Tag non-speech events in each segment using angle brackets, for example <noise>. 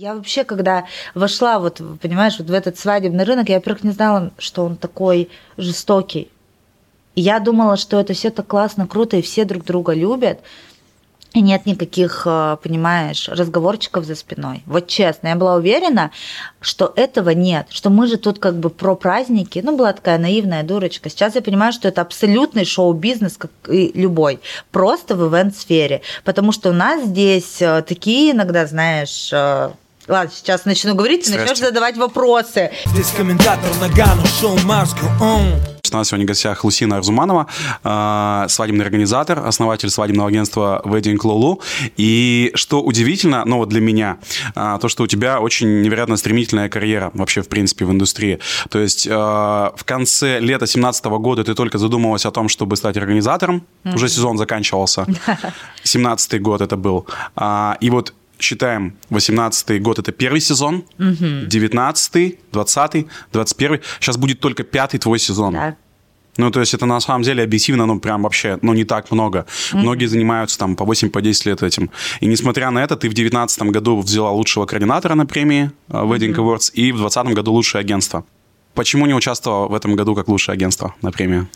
Я вообще, когда вошла, вот, понимаешь, вот в этот свадебный рынок, я, во-первых, не знала, что он такой жестокий. И я думала, что это все так классно, круто, и все друг друга любят. И нет никаких, э, понимаешь, разговорчиков за спиной. Вот честно, я была уверена, что этого нет, что мы же тут как бы про праздники. Ну, была такая наивная дурочка. Сейчас я понимаю, что это абсолютный шоу-бизнес, как и любой, просто в ивент-сфере. Потому что у нас здесь э, такие иногда, знаешь, э, Ладно, сейчас начну говорить, ты начнешь задавать вопросы. Здесь комментатор Нагану, шоу Must у нас сегодня в гостях Лусина Арзуманова, э, свадебный организатор, основатель свадебного агентства Wedding Lulu. И что удивительно, ну вот для меня, э, то, что у тебя очень невероятно стремительная карьера вообще, в принципе, в индустрии. То есть э, в конце лета 2017 года ты только задумывалась о том, чтобы стать организатором. Mm-hmm. Уже сезон заканчивался. <laughs> 17 год это был. И вот считаем 18 год это первый сезон, угу. 19 20 21 сейчас будет только пятый твой сезон. Да. Ну, то есть это на самом деле объективно, ну, прям вообще, ну, не так много. Mm-hmm. Многие занимаются там по 8-10 по 10 лет этим. И несмотря на это, ты в 2019 году взяла лучшего координатора на премии uh, Wedding mm-hmm. Awards и в 2020 году лучшее агентство. Почему не участвовала в этом году как лучшее агентство на премии?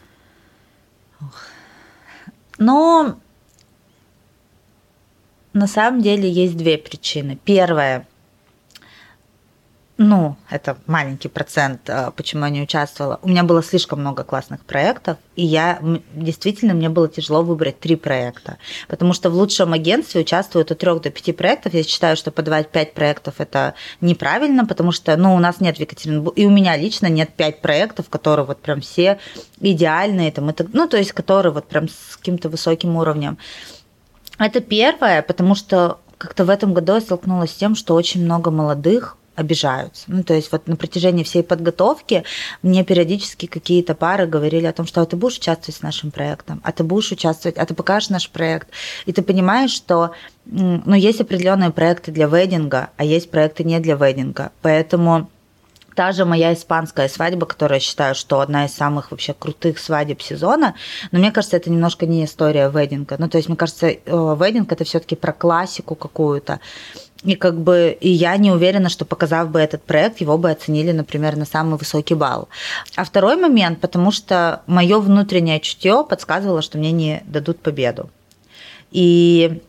Ну, на самом деле есть две причины. Первая, ну, это маленький процент, а, почему я не участвовала. У меня было слишком много классных проектов, и я действительно мне было тяжело выбрать три проекта, потому что в лучшем агентстве участвуют от трех до пяти проектов. Я считаю, что подавать пять проектов это неправильно, потому что, ну, у нас нет в Екатеринбурге, и у меня лично нет пять проектов, которые вот прям все идеальные, там, это, ну, то есть которые вот прям с каким-то высоким уровнем. Это первое, потому что как-то в этом году я столкнулась с тем, что очень много молодых обижаются. Ну, то есть вот на протяжении всей подготовки мне периодически какие-то пары говорили о том, что а ты будешь участвовать с нашим проектом, а ты будешь участвовать, а ты покажешь наш проект. И ты понимаешь, что ну, есть определенные проекты для вединга, а есть проекты не для вединга. Поэтому Та же моя испанская свадьба, которая я считаю, что одна из самых вообще крутых свадеб сезона, но мне кажется, это немножко не история вединга. Ну, то есть, мне кажется, э, вединг это все-таки про классику какую-то. И как бы и я не уверена, что показав бы этот проект, его бы оценили, например, на самый высокий балл. А второй момент, потому что мое внутреннее чутье подсказывало, что мне не дадут победу. И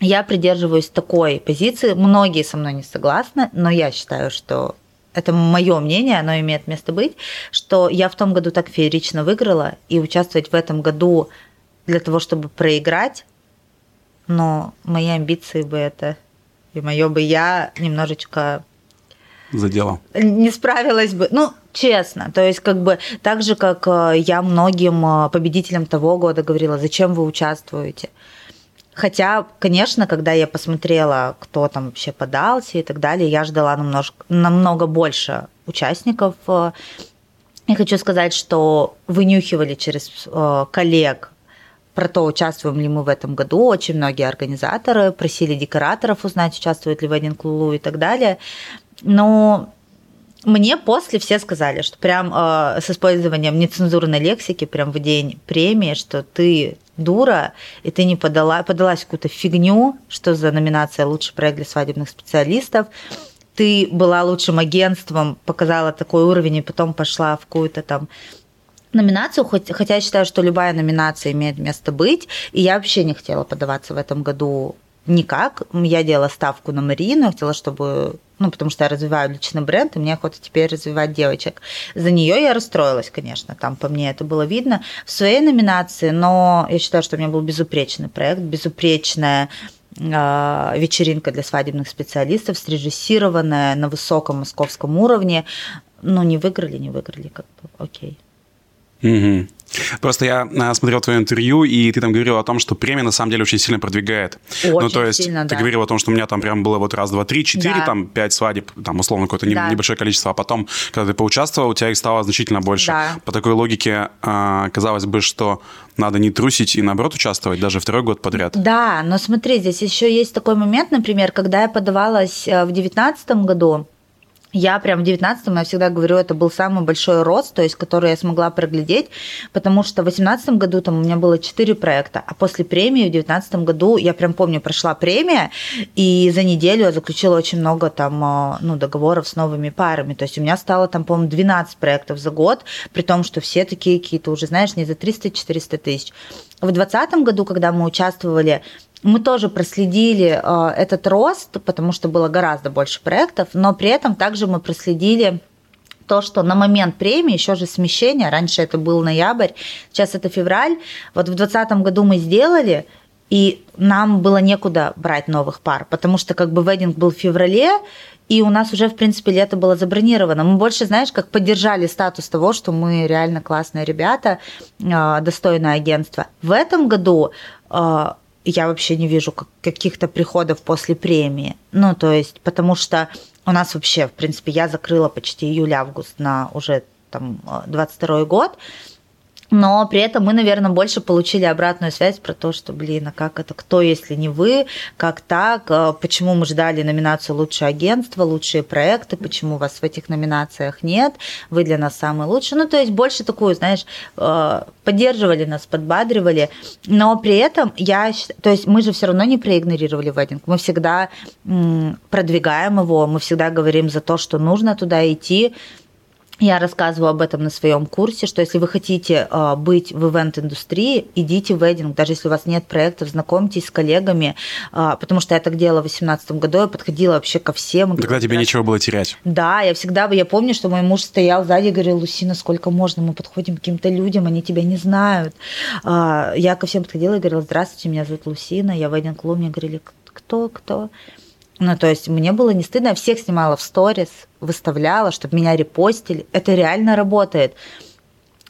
я придерживаюсь такой позиции. Многие со мной не согласны, но я считаю, что это мое мнение, оно имеет место быть, что я в том году так феерично выиграла, и участвовать в этом году для того, чтобы проиграть, но мои амбиции бы это, и мое бы я немножечко задела. Не справилась бы. Ну, честно. То есть, как бы так же, как э, я многим э, победителям того года говорила, зачем вы участвуете. Хотя, конечно, когда я посмотрела, кто там вообще подался и так далее, я ждала намножко, намного больше участников. Я хочу сказать, что вынюхивали через э, коллег про то, участвуем ли мы в этом году. Очень многие организаторы просили декораторов узнать, участвуют ли в Wedding Lulu и так далее. Но мне после все сказали, что прям э, с использованием нецензурной лексики, прям в день премии, что ты дура, и ты не подала, подалась какую-то фигню, что за номинация «Лучший проект для свадебных специалистов», ты была лучшим агентством, показала такой уровень, и потом пошла в какую-то там номинацию, хоть, хотя я считаю, что любая номинация имеет место быть, и я вообще не хотела подаваться в этом году никак. Я делала ставку на Марину, хотела, чтобы ну, потому что я развиваю личный бренд, и мне охота теперь развивать девочек. За нее я расстроилась, конечно, там по мне это было видно в своей номинации, но я считаю, что у меня был безупречный проект, безупречная а, вечеринка для свадебных специалистов, срежиссированная на высоком московском уровне. Ну, не выиграли, не выиграли, как бы, окей. Угу. Просто я а, смотрел твое интервью, и ты там говорил о том, что премия на самом деле очень сильно продвигает. Очень ну, то есть сильно, ты да. говорил о том, что у меня там прям было вот раз, два, три, четыре, да. там пять свадеб, там условно какое-то да. небольшое количество, а потом, когда ты поучаствовал, у тебя их стало значительно больше. Да. По такой логике а, казалось бы, что надо не трусить и наоборот участвовать даже второй год подряд. Да, но смотри, здесь еще есть такой момент, например, когда я подавалась э, в девятнадцатом году, я прям в 19-м, я всегда говорю, это был самый большой рост, то есть, который я смогла проглядеть, потому что в 18 году там у меня было 4 проекта, а после премии в 19 году, я прям помню, прошла премия, и за неделю я заключила очень много там, а, ну, договоров с новыми парами, то есть у меня стало там, по-моему, 12 проектов за год, при том, что все такие какие-то уже, знаешь, не за 300-400 тысяч. В 2020 году, когда мы участвовали мы тоже проследили э, этот рост, потому что было гораздо больше проектов, но при этом также мы проследили то, что на момент премии еще же смещение, раньше это был ноябрь, сейчас это февраль, вот в 2020 году мы сделали, и нам было некуда брать новых пар, потому что как бы вединг был в феврале, и у нас уже, в принципе, лето было забронировано. Мы больше, знаешь, как поддержали статус того, что мы реально классные ребята, э, достойное агентство. В этом году э, я вообще не вижу каких-то приходов после премии. Ну, то есть, потому что у нас вообще, в принципе, я закрыла почти июль-август на уже там 22 год, но при этом мы, наверное, больше получили обратную связь про то, что, блин, а как это, кто, если не вы, как так, а почему мы ждали номинацию «Лучшее агентство», «Лучшие проекты», почему вас в этих номинациях нет, вы для нас самый лучший. Ну, то есть больше такую, знаешь, э, поддерживали нас, подбадривали, но при этом я, то есть мы же все равно не проигнорировали вейдинг, мы всегда продвигаем его, мы всегда говорим за то, что нужно туда идти, я рассказываю об этом на своем курсе, что если вы хотите э, быть в ивент-индустрии, идите в вединг, даже если у вас нет проектов, знакомьтесь с коллегами, э, потому что я так делала в 2018 году, я подходила вообще ко всем. Тогда тебе нечего было терять. Да, я всегда, я помню, что мой муж стоял сзади и говорил, Лусина, сколько можно, мы подходим к каким-то людям, они тебя не знают. Э, я ко всем подходила и говорила, здравствуйте, меня зовут Лусина, я в вединг мне говорили, кто, кто? Ну, то есть мне было не стыдно, я всех снимала в сторис, выставляла, чтобы меня репостили. Это реально работает.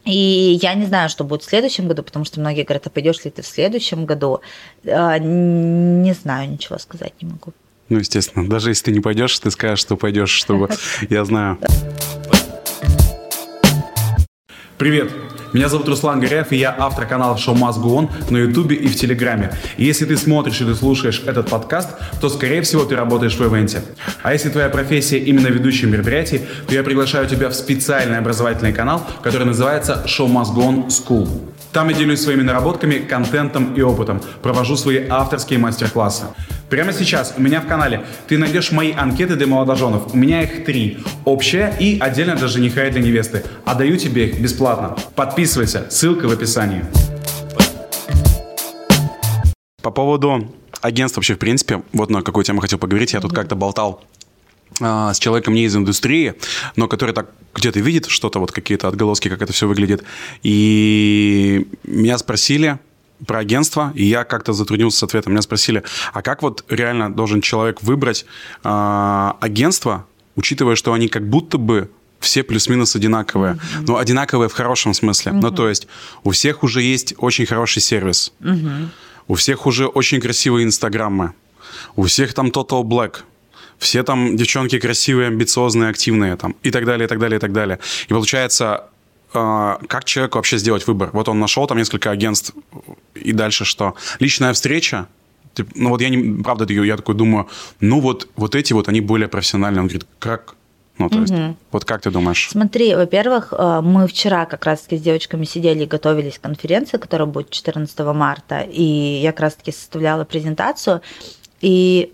И я не знаю, что будет в следующем году, потому что многие говорят, а пойдешь ли ты в следующем году? А, не знаю, ничего сказать не могу. Ну, естественно, даже если ты не пойдешь, ты скажешь, что пойдешь, чтобы <laughs> я знаю. Привет! Меня зовут Руслан Горяев, и я автор канала Show Must Go On на Ютубе и в Телеграме. И если ты смотришь или слушаешь этот подкаст, то, скорее всего, ты работаешь в ивенте. А если твоя профессия именно ведущий мероприятий, то я приглашаю тебя в специальный образовательный канал, который называется Show Must Go On School. Там я делюсь своими наработками, контентом и опытом, провожу свои авторские мастер-классы. Прямо сейчас у меня в канале ты найдешь мои анкеты для молодоженов. У меня их три. Общая и отдельно для жениха и для невесты. А даю тебе их бесплатно. Подписывайся, ссылка в описании. По поводу агентства вообще, в принципе, вот на какую тему хотел поговорить. Я тут как-то болтал а, с человеком не из индустрии, но который так где-то видит что-то, вот какие-то отголоски, как это все выглядит. И меня спросили, про агентство, и я как-то затруднился с ответом. Меня спросили, а как вот реально должен человек выбрать э, агентство, учитывая, что они как будто бы все плюс-минус одинаковые. Mm-hmm. Но одинаковые в хорошем смысле. Mm-hmm. Ну, то есть у всех уже есть очень хороший сервис. Mm-hmm. У всех уже очень красивые инстаграмы. У всех там Total Black. Все там девчонки красивые, амбициозные, активные там. И так далее, и так далее, и так далее. И получается, а, как человеку вообще сделать выбор? Вот он нашел там несколько агентств, и дальше что? Личная встреча? Ну вот я не, правда, я такой думаю, ну вот, вот эти вот, они более профессиональные. Он говорит, как? Ну, то угу. есть, вот как ты думаешь? Смотри, во-первых, э, мы вчера как раз-таки с девочками сидели и готовились к конференции, которая будет 14 марта, и я как раз-таки составляла презентацию, и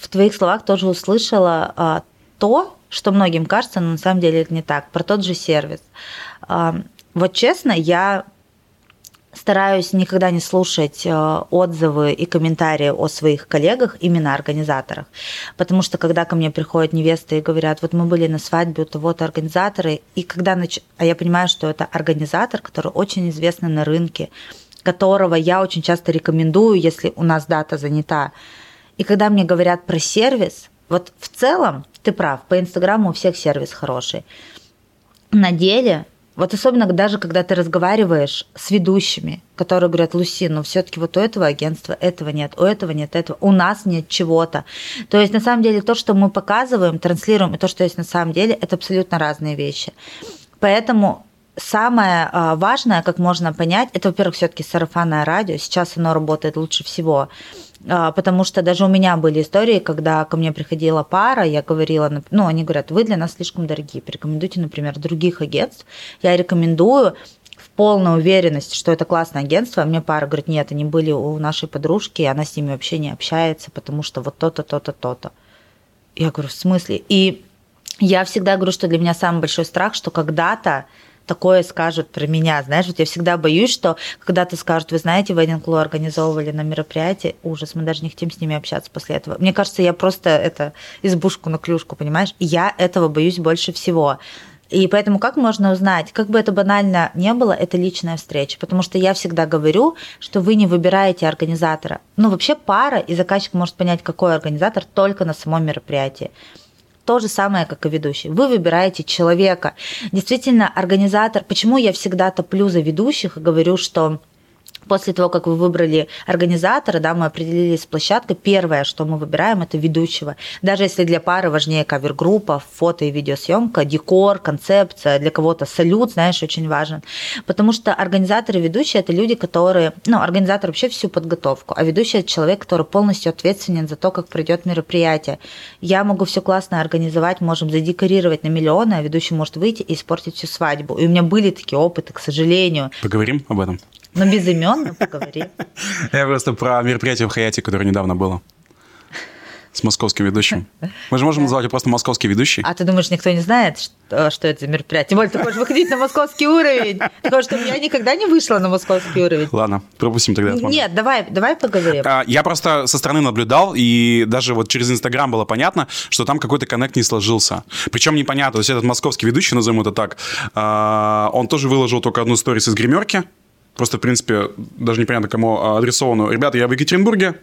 в твоих словах тоже услышала а, то, что многим кажется, но на самом деле это не так, про тот же сервис. Вот честно, я стараюсь никогда не слушать э, отзывы и комментарии о своих коллегах, именно организаторах. Потому что когда ко мне приходят невесты и говорят, вот мы были на свадьбе у того-то организаторы, и когда нач... а я понимаю, что это организатор, который очень известный на рынке, которого я очень часто рекомендую, если у нас дата занята. И когда мне говорят про сервис, вот в целом ты прав, по Инстаграму у всех сервис хороший. На деле вот особенно даже когда ты разговариваешь с ведущими, которые говорят, Луси, ну все-таки вот у этого агентства этого нет, у этого нет этого, у нас нет чего-то. То есть на самом деле то, что мы показываем, транслируем, и то, что есть на самом деле, это абсолютно разные вещи. Поэтому самое а, важное, как можно понять, это, во-первых, все-таки сарафанное радио. Сейчас оно работает лучше всего. А, потому что даже у меня были истории, когда ко мне приходила пара, я говорила, ну, они говорят, вы для нас слишком дорогие, порекомендуйте, например, других агентств. Я рекомендую в полной уверенности, что это классное агентство, а мне пара говорит, нет, они были у нашей подружки, и она с ними вообще не общается, потому что вот то-то, то-то, то-то. Я говорю, в смысле? И я всегда говорю, что для меня самый большой страх, что когда-то такое скажут про меня. Знаешь, вот я всегда боюсь, что когда-то скажут, вы знаете, Wedding Club организовывали на мероприятии, ужас, мы даже не хотим с ними общаться после этого. Мне кажется, я просто это избушку на клюшку, понимаешь? Я этого боюсь больше всего. И поэтому как можно узнать, как бы это банально не было, это личная встреча. Потому что я всегда говорю, что вы не выбираете организатора. Ну, вообще пара и заказчик может понять, какой организатор только на самом мероприятии то же самое, как и ведущий. Вы выбираете человека. Действительно, организатор... Почему я всегда топлю за ведущих и говорю, что после того, как вы выбрали организатора, да, мы определились с площадкой, первое, что мы выбираем, это ведущего. Даже если для пары важнее кавер-группа, фото и видеосъемка, декор, концепция, для кого-то салют, знаешь, очень важен. Потому что организаторы и ведущие – это люди, которые… Ну, организатор вообще всю подготовку, а ведущий – это человек, который полностью ответственен за то, как пройдет мероприятие. Я могу все классно организовать, можем задекорировать на миллионы, а ведущий может выйти и испортить всю свадьбу. И у меня были такие опыты, к сожалению. Поговорим об этом. Но без имен поговори. <laughs> Я просто про мероприятие в Хаяте, которое недавно было. С московским ведущим. Мы же можем называть его просто московский ведущий. А ты думаешь, никто не знает, что, что это за мероприятие? Тем более, ты хочешь выходить на московский уровень. Хочешь, чтобы я никогда не вышла на московский уровень. Ладно, пропустим тогда этот Нет, давай, давай поговорим. А, я просто со стороны наблюдал, и даже вот через Инстаграм было понятно, что там какой-то коннект не сложился. Причем непонятно, то есть этот московский ведущий, назовем это так, а, он тоже выложил только одну сторис из гримерки, Просто, в принципе, даже непонятно, кому адресовано. Ребята, я в Екатеринбурге,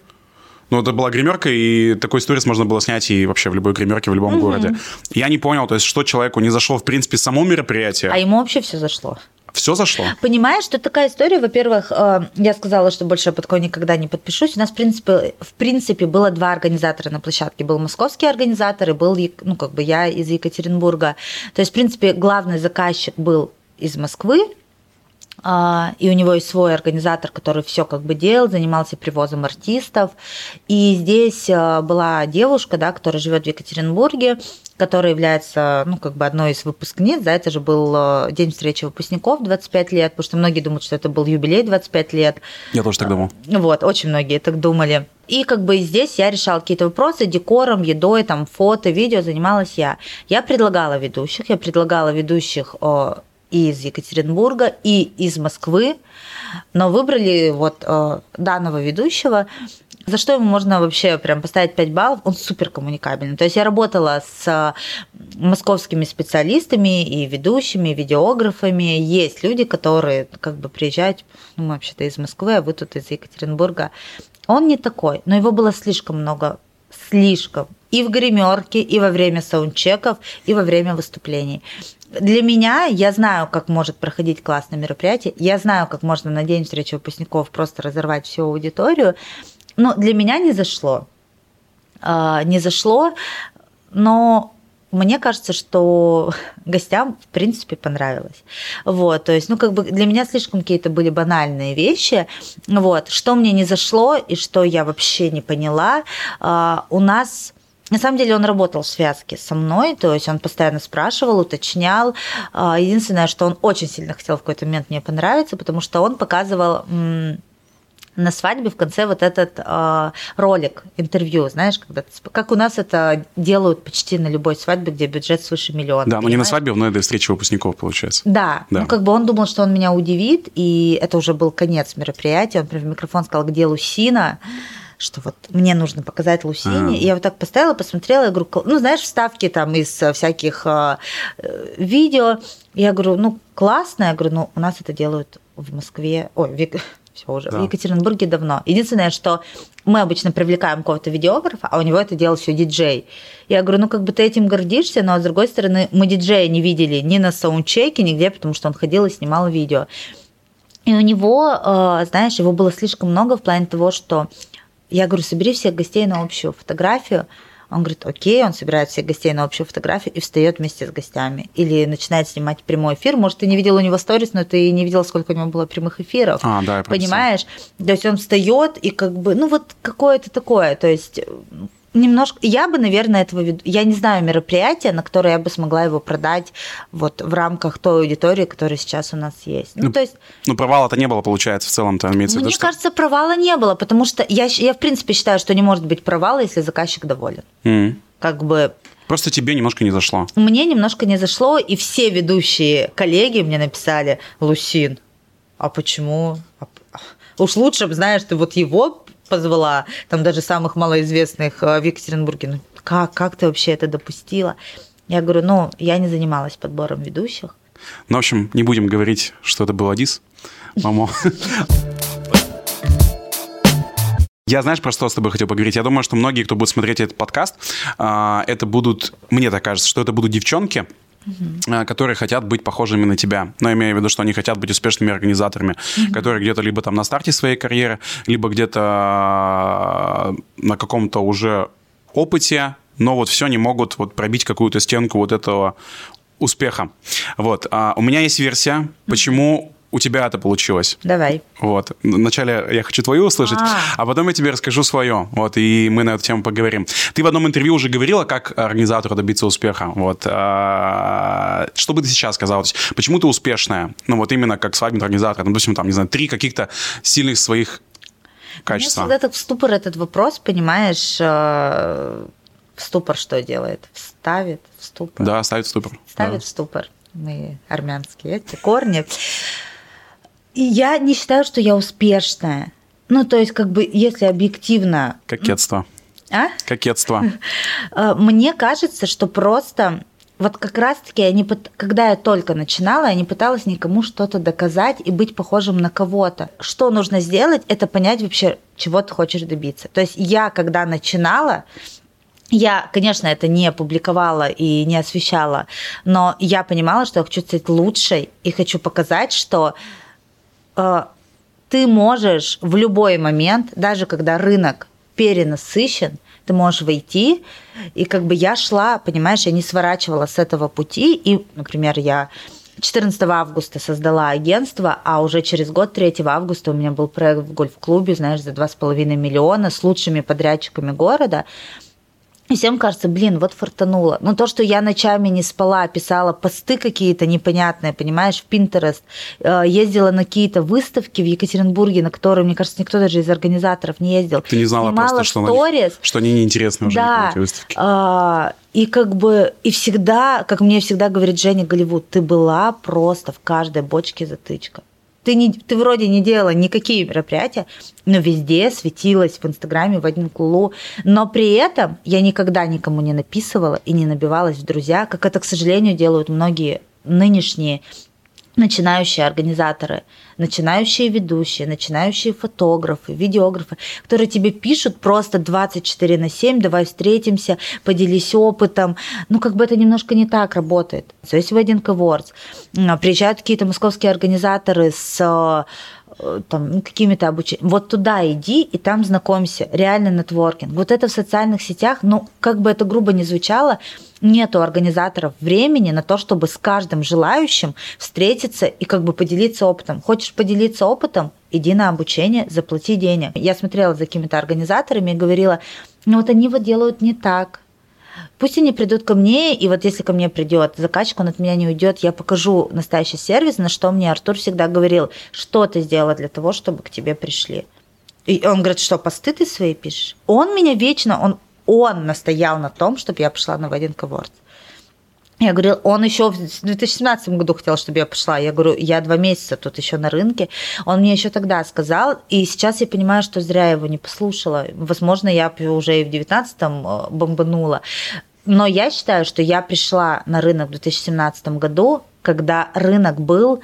ну, это была гримерка, и такой сторис можно было снять и вообще в любой гримерке в любом mm-hmm. городе. Я не понял, то есть, что человеку не зашло, в принципе, само мероприятие. А ему вообще все зашло. Все зашло. Понимаешь, что такая история, во-первых, э, я сказала, что больше под кого никогда не подпишусь. У нас, в принципе, в принципе, было два организатора на площадке. Был московский организатор и был, ну, как бы я из Екатеринбурга. То есть, в принципе, главный заказчик был из Москвы, а, и у него есть свой организатор, который все как бы делал, занимался привозом артистов. И здесь а, была девушка, да, которая живет в Екатеринбурге, которая является, ну, как бы одной из выпускниц, да, это же был а, день встречи выпускников 25 лет, потому что многие думают, что это был юбилей 25 лет. Я тоже так думал. Вот, очень многие так думали. И как бы здесь я решала какие-то вопросы декором, едой, там, фото, видео занималась я. Я предлагала ведущих, я предлагала ведущих и из Екатеринбурга, и из Москвы, но выбрали вот э, данного ведущего, за что ему можно вообще прям поставить 5 баллов, он супер коммуникабельный. То есть я работала с московскими специалистами и ведущими, и видеографами. Есть люди, которые как бы приезжают, ну, мы вообще-то из Москвы, а вы тут из Екатеринбурга. Он не такой, но его было слишком много, слишком. И в гримерке, и во время саундчеков, и во время выступлений для меня, я знаю, как может проходить классное мероприятие, я знаю, как можно на день встречи выпускников просто разорвать всю аудиторию, но для меня не зашло. А, не зашло, но мне кажется, что <laughs> гостям, в принципе, понравилось. Вот, то есть, ну, как бы для меня слишком какие-то были банальные вещи. Вот, что мне не зашло и что я вообще не поняла, а, у нас на самом деле он работал в связке со мной, то есть он постоянно спрашивал, уточнял. А, единственное, что он очень сильно хотел в какой-то момент мне понравиться, потому что он показывал на свадьбе в конце вот этот э, ролик, интервью, знаешь, когда как у нас это делают почти на любой свадьбе, где бюджет свыше миллиона. Да, но не на свадьбе, но это встреча выпускников, получается. Да, да, ну как бы он думал, что он меня удивит, и это уже был конец мероприятия, он прям в микрофон сказал, где Лусина, что вот мне нужно показать Лусине. А. И я вот так поставила, посмотрела, я говорю, ну, знаешь, вставки там из э, всяких э, видео. Я говорю, ну, классно. Я говорю, ну, у нас это делают в Москве, ой, в, <laughs> все уже, да. в Екатеринбурге давно. Единственное, что мы обычно привлекаем какого-то видеографа, а у него это делал все диджей. Я говорю, ну как бы ты этим гордишься, но с другой стороны, мы диджея не видели ни на саундчеке, нигде, потому что он ходил и снимал видео. И у него, э, знаешь, его было слишком много в плане того, что я говорю, собери всех гостей на общую фотографию. Он говорит, окей, он собирает всех гостей на общую фотографию и встает вместе с гостями. Или начинает снимать прямой эфир. Может, ты не видел у него сторис, но ты не видел, сколько у него было прямых эфиров. А, да, я Понимаешь? То есть он встает и как бы, ну вот какое-то такое. То есть немножко, я бы, наверное, этого веду, я не знаю мероприятия, на которое я бы смогла его продать вот в рамках той аудитории, которая сейчас у нас есть. Ну, ну то есть... Ну, провала-то не было, получается, в целом-то имеется в виду, Мне что... кажется, провала не было, потому что я, я, в принципе, считаю, что не может быть провала, если заказчик доволен. Mm. Как бы Просто тебе немножко не зашло. Мне немножко не зашло, и все ведущие коллеги мне написали, Лусин, а почему? А уж лучше, знаешь, ты вот его позвала, там даже самых малоизвестных э, в Екатеринбурге. Ну, как, как ты вообще это допустила? Я говорю, ну, я не занималась подбором ведущих. Ну, в общем, не будем говорить, что это был Адис. Мамо. Я, знаешь, про что с тобой хотел поговорить? Я думаю, что многие, кто будет смотреть этот подкаст, а, это будут, мне так кажется, что это будут девчонки, угу. которые хотят быть похожими на тебя. Но имею в виду, что они хотят быть успешными организаторами, угу. которые где-то либо там на старте своей карьеры, либо где-то а, на каком-то уже опыте, но вот все не могут вот пробить какую-то стенку вот этого успеха. Вот. А у меня есть версия, почему у тебя это получилось. Давай. Вот. Вначале я хочу твою услышать, а, а потом я тебе расскажу свое. Вот, и мы на эту тему поговорим. Ты в одном интервью уже говорила, как организатору добиться успеха. Вот. А, что бы ты сейчас сказала? Почему ты успешная? Ну, вот именно как свадебный организатор. Ну, допустим, там, не знаю, три каких-то сильных своих качества. Меня всегда так в ступор этот вопрос, понимаешь, э, в ступор что делает? Ставит в ступор. Да, ставит в ступор. Ставит да. в ступор. Мы армянские эти корни. Я не считаю, что я успешная. Ну, то есть, как бы, если объективно... Кокетство. А? Кокетство. Э, <laughs> мне кажется, что просто вот как раз-таки, я не, когда я только начинала, я не пыталась никому что-то доказать и быть похожим на кого-то. Что нужно сделать, это понять вообще, чего ты хочешь добиться. То есть я, когда начинала, я, конечно, это не публиковала и не освещала, но я понимала, что я хочу стать лучшей и хочу показать, что ты можешь в любой момент, даже когда рынок перенасыщен, ты можешь войти, и как бы я шла, понимаешь, я не сворачивала с этого пути, и, например, я 14 августа создала агентство, а уже через год, 3 августа, у меня был проект в гольф-клубе, знаешь, за 2,5 миллиона с лучшими подрядчиками города – и всем кажется, блин, вот фартануло. Но то, что я ночами не спала, писала посты какие-то непонятные, понимаешь, в Pinterest, э, ездила на какие-то выставки в Екатеринбурге, на которые, мне кажется, никто даже из организаторов не ездил. Ты не знала Снимала просто, что, сторис, на что они неинтересны уже, да, эти выставки. А, и как бы, и всегда, как мне всегда говорит Женя Голливуд, ты была просто в каждой бочке затычка. Ты, не, ты вроде не делала никакие мероприятия, но везде светилась в Инстаграме в один клулу. Но при этом я никогда никому не написывала и не набивалась в друзья, как это, к сожалению, делают многие нынешние начинающие организаторы, начинающие ведущие, начинающие фотографы, видеографы, которые тебе пишут просто 24 на 7, давай встретимся, поделись опытом. Ну, как бы это немножко не так работает. Есть Wedding Awards. Приезжают какие-то московские организаторы с там, ну, какими-то обучениями. Вот туда иди и там знакомься. Реально нетворкинг. Вот это в социальных сетях, ну, как бы это грубо не звучало, нету организаторов времени на то, чтобы с каждым желающим встретиться и как бы поделиться опытом. Хочешь поделиться опытом? Иди на обучение, заплати денег. Я смотрела за какими-то организаторами и говорила, ну вот они вот делают не так, Пусть они придут ко мне, и вот если ко мне придет заказчик, он от меня не уйдет, я покажу настоящий сервис, на что мне Артур всегда говорил, что ты сделала для того, чтобы к тебе пришли. И он говорит, что посты ты свои пишешь? Он меня вечно, он, он настоял на том, чтобы я пошла на Wedding Awards. Я говорю, он еще в 2017 году хотел, чтобы я пошла. Я говорю, я два месяца тут еще на рынке. Он мне еще тогда сказал, и сейчас я понимаю, что зря его не послушала. Возможно, я уже и в 2019 э, бомбанула. Но я считаю, что я пришла на рынок в 2017 году, когда рынок был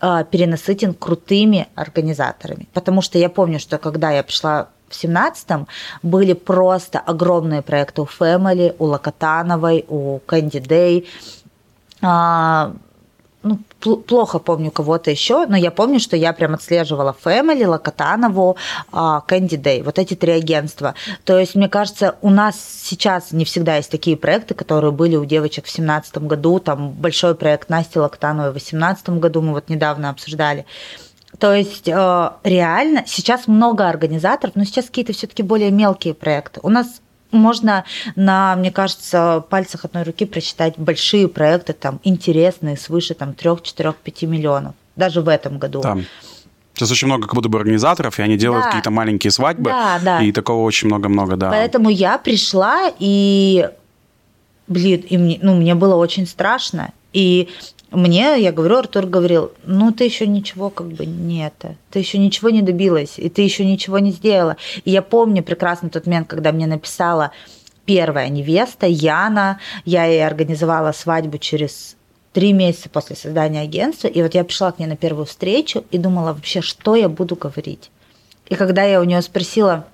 э, перенасытен крутыми организаторами. Потому что я помню, что когда я пришла в 17-м были просто огромные проекты у Family, у Локотановой, у Candy Day. А, ну, плохо помню кого-то еще, но я помню, что я прям отслеживала Family, Локотанову, Candy Day, вот эти три агентства. То есть, мне кажется, у нас сейчас не всегда есть такие проекты, которые были у девочек в 2017 году, там большой проект Насти Локотановой в 2018 году, мы вот недавно обсуждали. То есть э, реально сейчас много организаторов, но сейчас какие-то все-таки более мелкие проекты. У нас можно на, мне кажется, пальцах одной руки прочитать большие проекты, там, интересные, свыше там, 3, 4, 5 миллионов. Даже в этом году. Там. Сейчас очень много как будто бы организаторов, и они делают да. какие-то маленькие свадьбы. Да, да. И такого очень много-много, да. Поэтому я пришла, и, блин, и мне, ну, мне было очень страшно. И мне, я говорю, Артур говорил, ну ты еще ничего как бы не это, ты еще ничего не добилась, и ты еще ничего не сделала. И я помню прекрасно тот момент, когда мне написала первая невеста Яна, я ей организовала свадьбу через три месяца после создания агентства, и вот я пришла к ней на первую встречу и думала вообще, что я буду говорить. И когда я у нее спросила,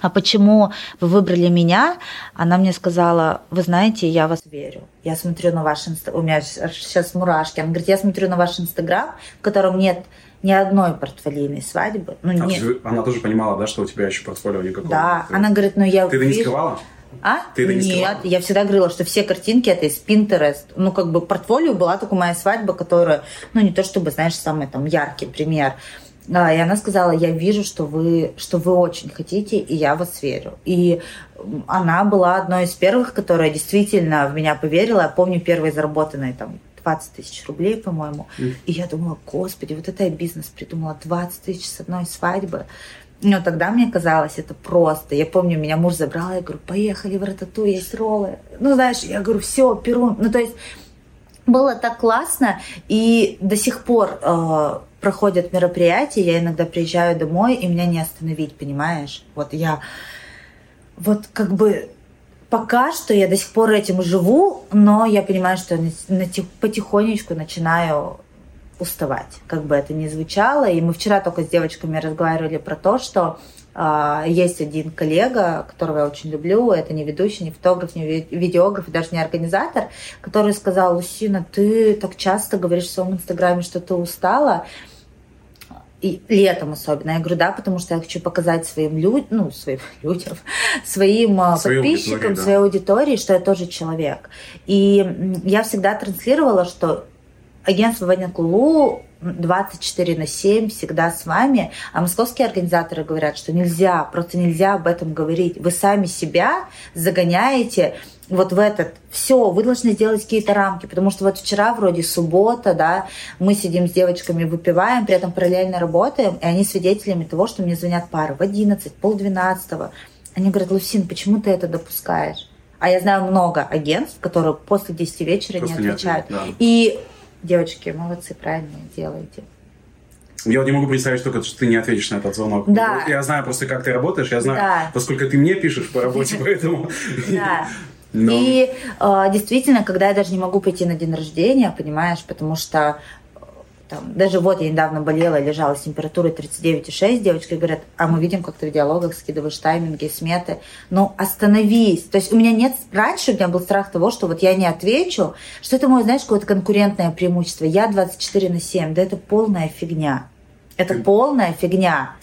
а почему вы выбрали меня? Она мне сказала, вы знаете, я вас верю. Я смотрю на ваш инстаграм, у меня сейчас мурашки. Она говорит, я смотрю на ваш инстаграм, в котором нет ни одной портфолийной свадьбы. Ну, а нет. Она тоже понимала, да, что у тебя еще портфолио никакого? Да, она говорит, ну я... Ты это не скрывала? А? Ты это не Нет, я всегда говорила, что все картинки это из Pinterest. Ну, как бы портфолио была только моя свадьба, которая, ну, не то чтобы, знаешь, самый там яркий пример. Да, и она сказала, я вижу, что вы, что вы очень хотите, и я вас верю. И она была одной из первых, которая действительно в меня поверила. Я помню первые заработанные там 20 тысяч рублей, по-моему. Mm. И я думала, господи, вот это я бизнес придумала, 20 тысяч с одной свадьбы. Но тогда мне казалось это просто. Я помню, меня муж забрал, я говорю, поехали в Ратату, есть роллы. Ну, знаешь, я говорю, все, перу. Ну, то есть было так классно, и до сих пор э, проходят мероприятия, я иногда приезжаю домой, и меня не остановить, понимаешь? Вот я, вот как бы пока что я до сих пор этим живу, но я понимаю, что потихонечку начинаю уставать, как бы это ни звучало. И мы вчера только с девочками разговаривали про то, что а, есть один коллега, которого я очень люблю, это не ведущий, не фотограф, не видеограф, даже не организатор, который сказал, Лусина, ты так часто говоришь в своем инстаграме, что ты устала, и летом особенно. Я говорю, да, потому что я хочу показать своим людям, ну, своим <laughs> людям, своим а, своей подписчикам, да. своей аудитории, что я тоже человек. И я всегда транслировала, что агентство Ванят Лулу 24 на 7 всегда с вами, а московские организаторы говорят, что нельзя, просто нельзя об этом говорить. Вы сами себя загоняете вот в этот, все, вы должны сделать какие-то рамки, потому что вот вчера вроде суббота, да, мы сидим с девочками, выпиваем, при этом параллельно работаем, и они свидетелями того, что мне звонят пары в 11, полдвенадцатого. Они говорят, Лусин, почему ты это допускаешь? А я знаю много агентств, которые после 10 вечера Просто не отвечают. Нет, да. И девочки, молодцы, правильно делаете. Я не могу представить, что ты не ответишь на этот звонок. Да. Я знаю просто, как ты работаешь, я знаю, да. поскольку ты мне пишешь по работе, <laughs> поэтому... Да. Но... И э, действительно, когда я даже не могу пойти на день рождения, понимаешь, потому что там, даже вот я недавно болела, лежала с температурой 39,6, девочки говорят, а мы видим, как ты в диалогах скидываешь тайминги, сметы. Ну, остановись. То есть у меня нет... Раньше у меня был страх того, что вот я не отвечу, что это мое, знаешь, какое-то конкурентное преимущество. Я 24 на 7. Да это полная фигня. Это полная фигня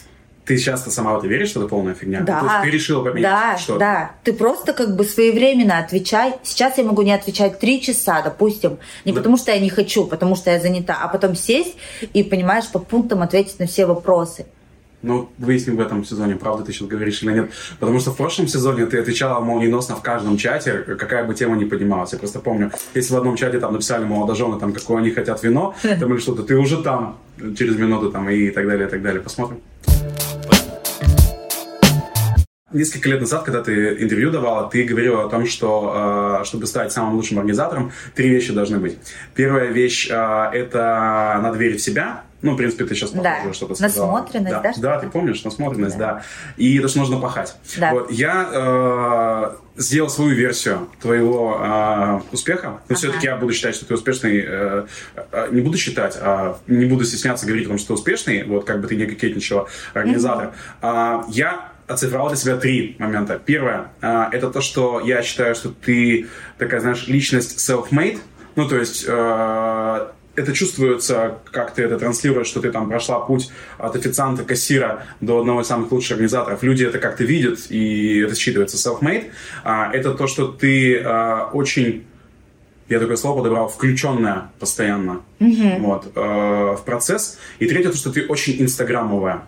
ты часто сама в это веришь, что это полная фигня? Да. То есть ты решила поменять да, что Да, Ты просто как бы своевременно отвечай. Сейчас я могу не отвечать три часа, допустим, не да. потому что я не хочу, потому что я занята, а потом сесть и, понимаешь, по пунктам ответить на все вопросы. Ну, выясним в этом сезоне, правда ты сейчас говоришь или нет. Потому что в прошлом сезоне ты отвечала молниеносно в каждом чате, какая бы тема ни поднималась. Я просто помню, если в одном чате там написали молодожены, там, какое они хотят вино, <laughs> там или что-то, ты уже там через минуту там и так далее, и так далее. Посмотрим. Несколько лет назад, когда ты интервью давала, ты говорила о том, что э, чтобы стать самым лучшим организатором, три вещи должны быть. Первая вещь э, это надо верить в себя. Ну, в принципе, ты сейчас да. что-то сказала. Насмотренность, да? Да, да ты помнишь, насмотренность, да. да. И это что нужно пахать. Да. Вот, я э, сделал свою версию твоего э, успеха, но ага. все-таки я буду считать, что ты успешный, э, э, не буду считать, а не буду стесняться говорить о том, что ты успешный, вот как бы ты не кокетничала, организатор. Mm-hmm. Э, я оцифровал для себя три момента. Первое а, это то, что я считаю, что ты такая, знаешь, личность self-made. Ну, то есть э, это чувствуется, как ты это транслируешь, что ты там прошла путь от официанта, кассира до одного из самых лучших организаторов. Люди это как-то видят, и это считывается self-made. А, это то, что ты а, очень я такое слово подобрал, включенная постоянно mm-hmm. вот, э, в процесс. И третье, то, что ты очень инстаграмовая.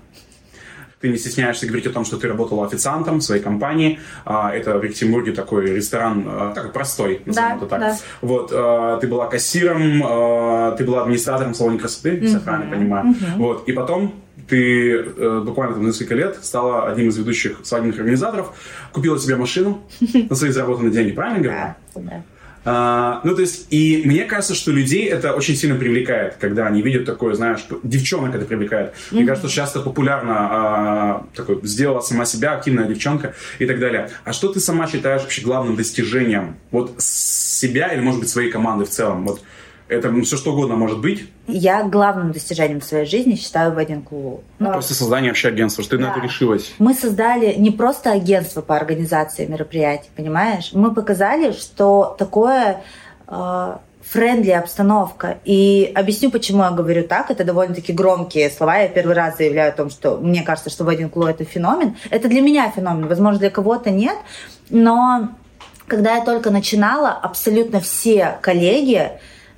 Ты не стесняешься говорить о том, что ты работала официантом в своей компании. А, это в Екатеринбурге такой ресторан, а, такой простой, назовем да, это так. Да. Вот, а, ты была кассиром, ты была администратором в салоне красоты, если я правильно понимаю. Mm-hmm. Вот, и потом ты э, буквально там несколько лет стала одним из ведущих свадебных организаторов, купила себе машину на свои заработанные деньги, правильно говорю? Да, да. А, ну, то есть, и мне кажется, что людей это очень сильно привлекает, когда они видят такое, знаешь, девчонок это привлекает. Mm-hmm. Мне кажется, что часто популярно а, такой, сделала сама себя, активная девчонка и так далее. А что ты сама считаешь вообще главным достижением вот себя или, может быть, своей команды в целом? Вот это ну, все что угодно может быть. Я главным достижением в своей жизни считаю Wedding Club. Ну, просто создание вообще агентства, что ты да. на это решилась. Мы создали не просто агентство по организации мероприятий, понимаешь? Мы показали, что такое э, френдли обстановка. И объясню, почему я говорю так. Это довольно-таки громкие слова. Я первый раз заявляю о том, что мне кажется, что Wedding Club это феномен. Это для меня феномен. Возможно, для кого-то нет. Но когда я только начинала, абсолютно все коллеги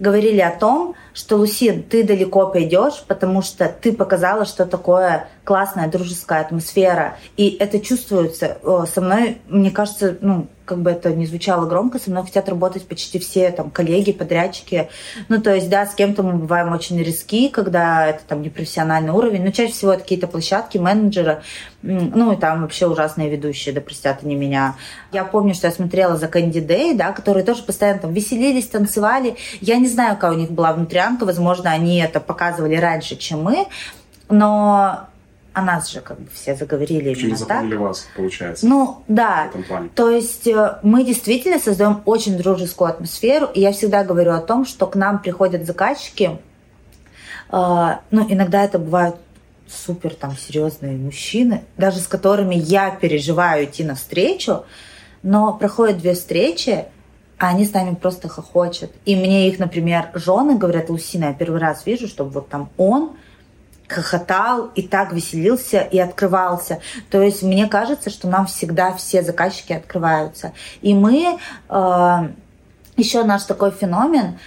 говорили о том, что, Лусин, ты далеко пойдешь, потому что ты показала, что такое классная дружеская атмосфера. И это чувствуется со мной, мне кажется, ну, как бы это не звучало громко, со мной хотят работать почти все там коллеги, подрядчики. Ну, то есть, да, с кем-то мы бываем очень риски, когда это там непрофессиональный уровень, но чаще всего это какие-то площадки, менеджеры, ну, и там вообще ужасные ведущие, да простят они меня. Я помню, что я смотрела за Кандидей, да, которые тоже постоянно там веселились, танцевали. Я не знаю, какая у них была внутрянка, возможно, они это показывали раньше, чем мы, но о нас же как бы все заговорили Очень именно запомнили так. вас, получается. Ну, да. То есть э, мы действительно создаем очень дружескую атмосферу, и я всегда говорю о том, что к нам приходят заказчики, э, ну, иногда это бывают супер там серьезные мужчины, даже с которыми я переживаю идти навстречу, но проходят две встречи, а они с нами просто хохочут. И мне их, например, жены говорят, Лусина, я первый раз вижу, чтобы вот там он хохотал и так веселился и открывался. То есть мне кажется, что нам всегда все заказчики открываются. И мы, э, еще наш такой феномен,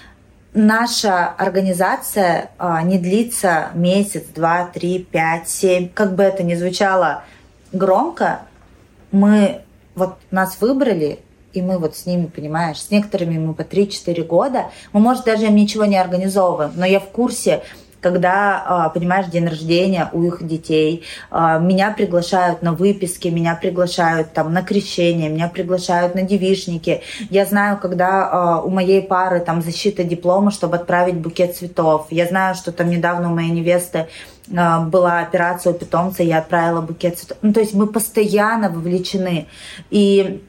наша организация э, не длится месяц, два, три, пять, семь. Как бы это ни звучало громко, мы вот нас выбрали, и мы вот с ними, понимаешь, с некоторыми мы по 3-4 года, мы, может, даже им ничего не организовываем, но я в курсе, когда, а, понимаешь, день рождения у их детей, а, меня приглашают на выписки, меня приглашают там на крещение, меня приглашают на девишники. Я знаю, когда а, у моей пары там защита диплома, чтобы отправить букет цветов. Я знаю, что там недавно у моей невесты была операция у питомца, я отправила букет цветов. Ну, то есть мы постоянно вовлечены. И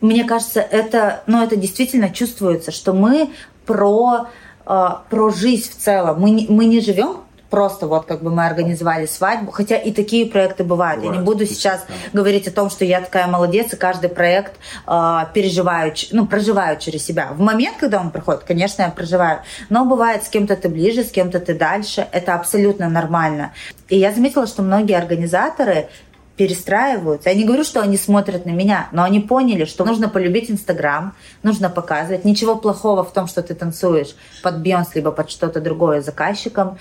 мне кажется, это, ну, это действительно чувствуется, что мы про а, про жизнь в целом. Мы не, мы не живем просто вот как бы мы организовали свадьбу, хотя и такие проекты бывают. бывают. Я не буду сейчас да. говорить о том, что я такая молодец, и каждый проект э, переживаю, ну, проживаю через себя. В момент, когда он проходит, конечно, я проживаю, но бывает, с кем-то ты ближе, с кем-то ты дальше, это абсолютно нормально. И я заметила, что многие организаторы перестраиваются. Я не говорю, что они смотрят на меня, но они поняли, что нужно полюбить Инстаграм, нужно показывать. Ничего плохого в том, что ты танцуешь под Бьонс, либо под что-то другое заказчиком.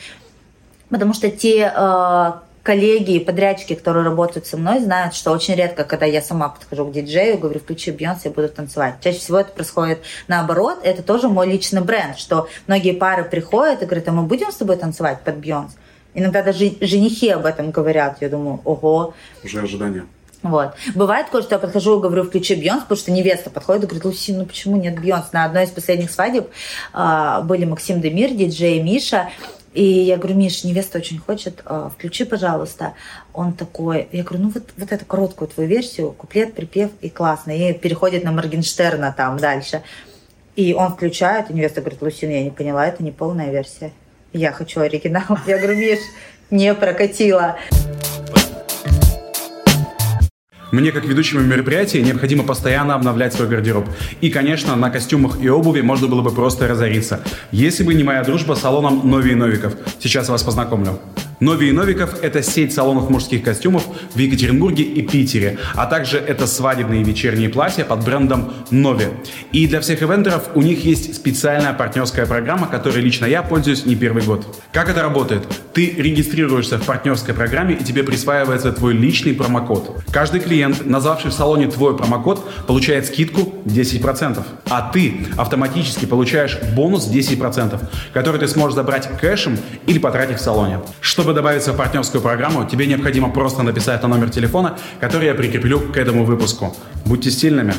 Потому что те э, коллеги и подрядчики, которые работают со мной, знают, что очень редко, когда я сама подхожу к диджею, говорю, включи Бьонс, я буду танцевать. Чаще всего это происходит наоборот. Это тоже мой личный бренд, что многие пары приходят и говорят, а мы будем с тобой танцевать под Бьонс? Иногда даже женихи об этом говорят. Я думаю, ого. Уже ожидание. Вот. Бывает такое, что я подхожу и говорю, включи Бьонс, потому что невеста подходит и говорит, Луси, ну почему нет Бьонс? На одной из последних свадеб э, были Максим Демир, диджей Миша, и я говорю, Миш, невеста очень хочет, э, включи, пожалуйста. Он такой, я говорю, ну вот, вот эту короткую твою версию, куплет, припев и классно. И переходит на Моргенштерна там дальше. И он включает, и невеста говорит, Лусин, я не поняла, это не полная версия я хочу оригинал. Я говорю, Миш, не прокатило. Мне, как ведущему мероприятия, необходимо постоянно обновлять свой гардероб. И, конечно, на костюмах и обуви можно было бы просто разориться. Если бы не моя дружба с салоном Нови и Новиков. Сейчас вас познакомлю. Нови и Новиков – это сеть салонов мужских костюмов в Екатеринбурге и Питере, а также это свадебные вечерние платья под брендом Нови. И для всех ивентеров у них есть специальная партнерская программа, которой лично я пользуюсь не первый год. Как это работает? Ты регистрируешься в партнерской программе и тебе присваивается твой личный промокод. Каждый клиент, назвавший в салоне твой промокод, получает скидку 10%, а ты автоматически получаешь бонус 10%, который ты сможешь забрать кэшем или потратить в салоне. Чтобы добавиться в партнерскую программу, тебе необходимо просто написать на номер телефона, который я прикреплю к этому выпуску. Будьте стильными.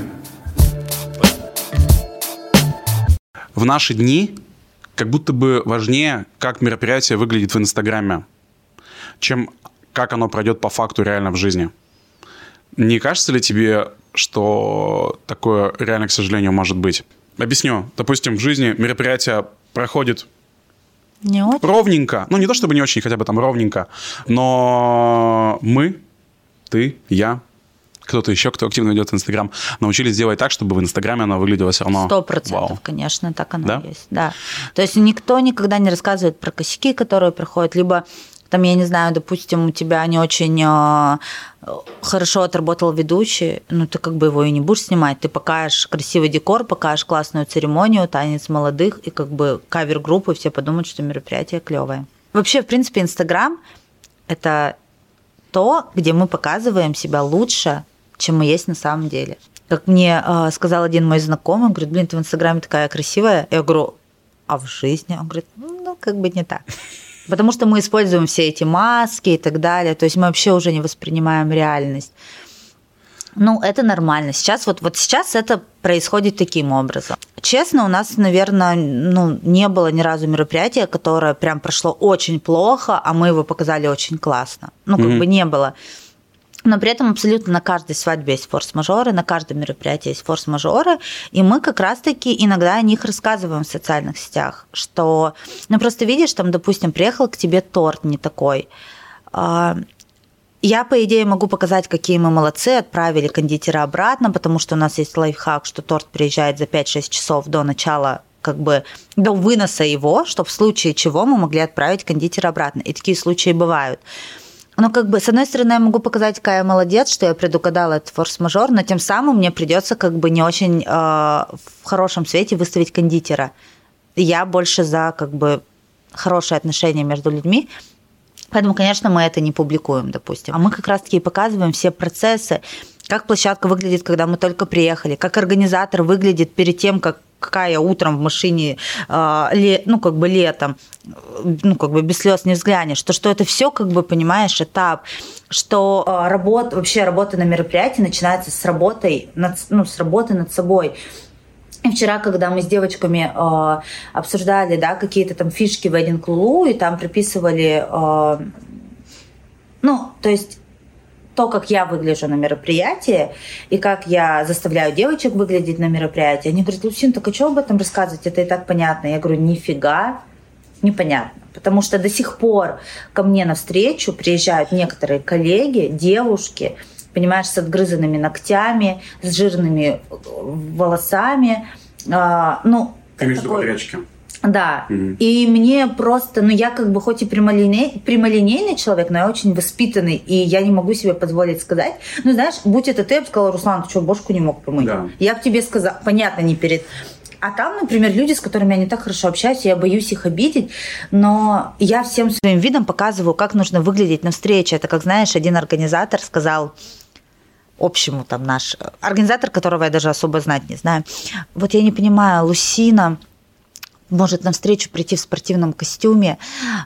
В наши дни как будто бы важнее, как мероприятие выглядит в Инстаграме, чем как оно пройдет по факту реально в жизни. Не кажется ли тебе, что такое реально, к сожалению, может быть? Объясню. Допустим, в жизни мероприятие проходит не очень. Ровненько. Ну, не то чтобы не очень, хотя бы там ровненько. Но мы, ты, я, кто-то еще, кто активно ведет Инстаграм, научились делать так, чтобы в Инстаграме оно выглядело все равно. Сто процентов, конечно, так оно да? есть. Да. То есть никто никогда не рассказывает про косяки, которые приходят, либо там, я не знаю, допустим, у тебя не очень э, хорошо отработал ведущий, ну, ты как бы его и не будешь снимать. Ты покажешь красивый декор, покажешь классную церемонию, танец молодых, и как бы кавер-группы, все подумают, что мероприятие клевое. Вообще, в принципе, Инстаграм – это то, где мы показываем себя лучше, чем мы есть на самом деле. Как мне э, сказал один мой знакомый, он говорит, блин, ты в Инстаграме такая красивая. Я говорю, а в жизни? Он говорит, ну, как бы не так. Потому что мы используем все эти маски и так далее. То есть мы вообще уже не воспринимаем реальность. Ну, это нормально. Сейчас вот, вот сейчас это происходит таким образом. Честно, у нас, наверное, ну, не было ни разу мероприятия, которое прям прошло очень плохо, а мы его показали очень классно. Ну, как mm-hmm. бы не было. Но при этом абсолютно на каждой свадьбе есть форс-мажоры, на каждом мероприятии есть форс-мажоры, и мы как раз-таки иногда о них рассказываем в социальных сетях, что, ну просто видишь, там, допустим, приехал к тебе торт не такой, а, я, по идее, могу показать, какие мы молодцы, отправили кондитера обратно, потому что у нас есть лайфхак, что торт приезжает за 5-6 часов до начала как бы до выноса его, чтобы в случае чего мы могли отправить кондитера обратно. И такие случаи бывают ну, как бы, с одной стороны, я могу показать, какая я молодец, что я предугадала этот форс-мажор, но тем самым мне придется как бы не очень э, в хорошем свете выставить кондитера. Я больше за как бы хорошие отношения между людьми, Поэтому, конечно, мы это не публикуем, допустим. А мы как раз-таки показываем все процессы, как площадка выглядит, когда мы только приехали, как организатор выглядит перед тем, как какая утром в машине, э, ну, как бы летом, ну, как бы без слез не взглянешь, то что это все, как бы, понимаешь, этап, что э, работа, вообще работа на мероприятии начинается с работой, над, ну, с работы над собой. И вчера, когда мы с девочками э, обсуждали, да, какие-то там фишки в один клулу, и там приписывали, э, ну, то есть то, как я выгляжу на мероприятии и как я заставляю девочек выглядеть на мероприятии. Они говорят, Лусин, так а что об этом рассказывать? Это и так понятно. Я говорю, нифига непонятно. Потому что до сих пор ко мне навстречу приезжают некоторые коллеги, девушки, понимаешь, с отгрызанными ногтями, с жирными волосами. А, ну, Ты такой... подрядчики. Да. Угу. И мне просто, ну я как бы хоть и прямолиней, прямолинейный человек, но я очень воспитанный, и я не могу себе позволить сказать. Ну знаешь, будь это ты, я бы сказала, Руслан, ты что, бошку не мог помыть? Да. Я бы тебе сказала, понятно, не перед... А там, например, люди, с которыми я не так хорошо общаюсь, я боюсь их обидеть, но я всем своим видом показываю, как нужно выглядеть на встрече. Это как, знаешь, один организатор сказал, общему там наш организатор, которого я даже особо знать не знаю. Вот я не понимаю, Лусина, может навстречу прийти в спортивном костюме,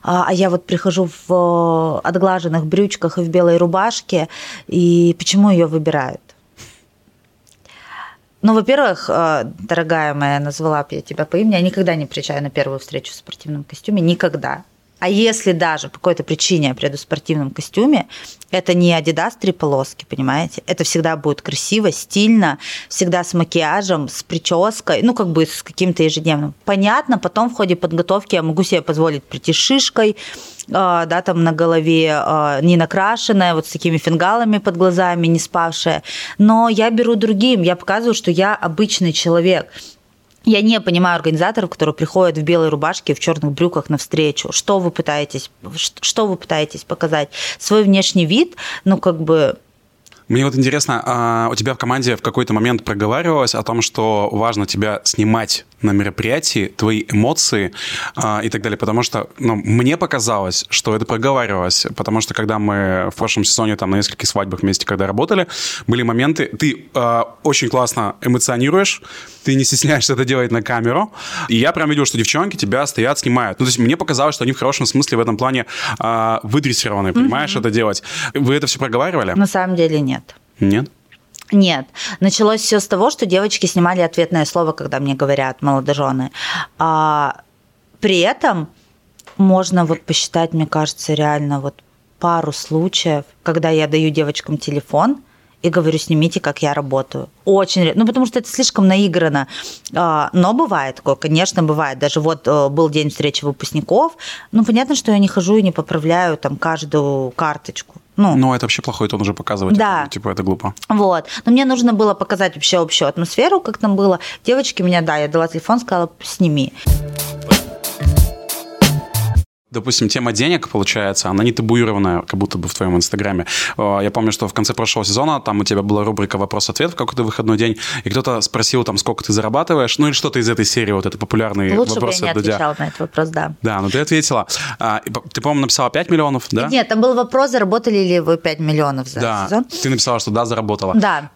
а, а я вот прихожу в отглаженных брючках и в белой рубашке, и почему ее выбирают? Ну, во-первых, э, дорогая моя, назвала бы я тебя по имени, я никогда не приезжаю на первую встречу в спортивном костюме, никогда. А если даже по какой-то причине я приеду в спортивном костюме, это не Adidas три полоски, понимаете? Это всегда будет красиво, стильно, всегда с макияжем, с прической, ну, как бы с каким-то ежедневным. Понятно, потом в ходе подготовки я могу себе позволить прийти шишкой, а, да, там на голове а, не накрашенная, вот с такими фингалами под глазами, не спавшая. Но я беру другим, я показываю, что я обычный человек. Я не понимаю организаторов, которые приходят в белой рубашке в черных брюках на встречу. Что вы пытаетесь, что вы пытаетесь показать? Свой внешний вид, ну как бы мне вот интересно, а у тебя в команде в какой-то момент проговаривалось о том, что важно тебя снимать на мероприятии, твои эмоции а, и так далее, потому что ну, мне показалось, что это проговаривалось, потому что когда мы в прошлом сезоне там на нескольких свадьбах вместе когда работали, были моменты, ты а, очень классно эмоционируешь, ты не стесняешься это делать на камеру, и я прям видел, что девчонки тебя стоят, снимают. Ну, то есть мне показалось, что они в хорошем смысле в этом плане а, выдрессированы, понимаешь, mm-hmm. это делать. Вы это все проговаривали? На самом деле нет. Нет? Нет. Началось все с того, что девочки снимали ответное слово, когда мне говорят молодожены. А при этом можно вот посчитать, мне кажется, реально вот пару случаев, когда я даю девочкам телефон и говорю, снимите, как я работаю. Очень, ну потому что это слишком наиграно. А, но бывает такое, конечно, бывает. Даже вот э, был день встречи выпускников, ну понятно, что я не хожу и не поправляю там каждую карточку. Ну, Но это вообще плохой тон уже показывать. Да. Это, типа, это глупо. Вот. Но мне нужно было показать вообще общую атмосферу, как там было. Девочки меня, да, я дала телефон, сказала, сними. Допустим, тема денег, получается, она не табуированная, как будто бы в твоем инстаграме. Я помню, что в конце прошлого сезона там у тебя была рубрика «Вопрос-ответ» в какой-то выходной день, и кто-то спросил там, сколько ты зарабатываешь, ну или что-то из этой серии, вот это популярный Лучше вопрос бы я не отвечала на этот вопрос, да. Да, ну ты ответила. А, ты, по-моему, написала 5 миллионов, да? Нет, там был вопрос, заработали ли вы 5 миллионов за да. сезон. Ты написала, что да, заработала. Да.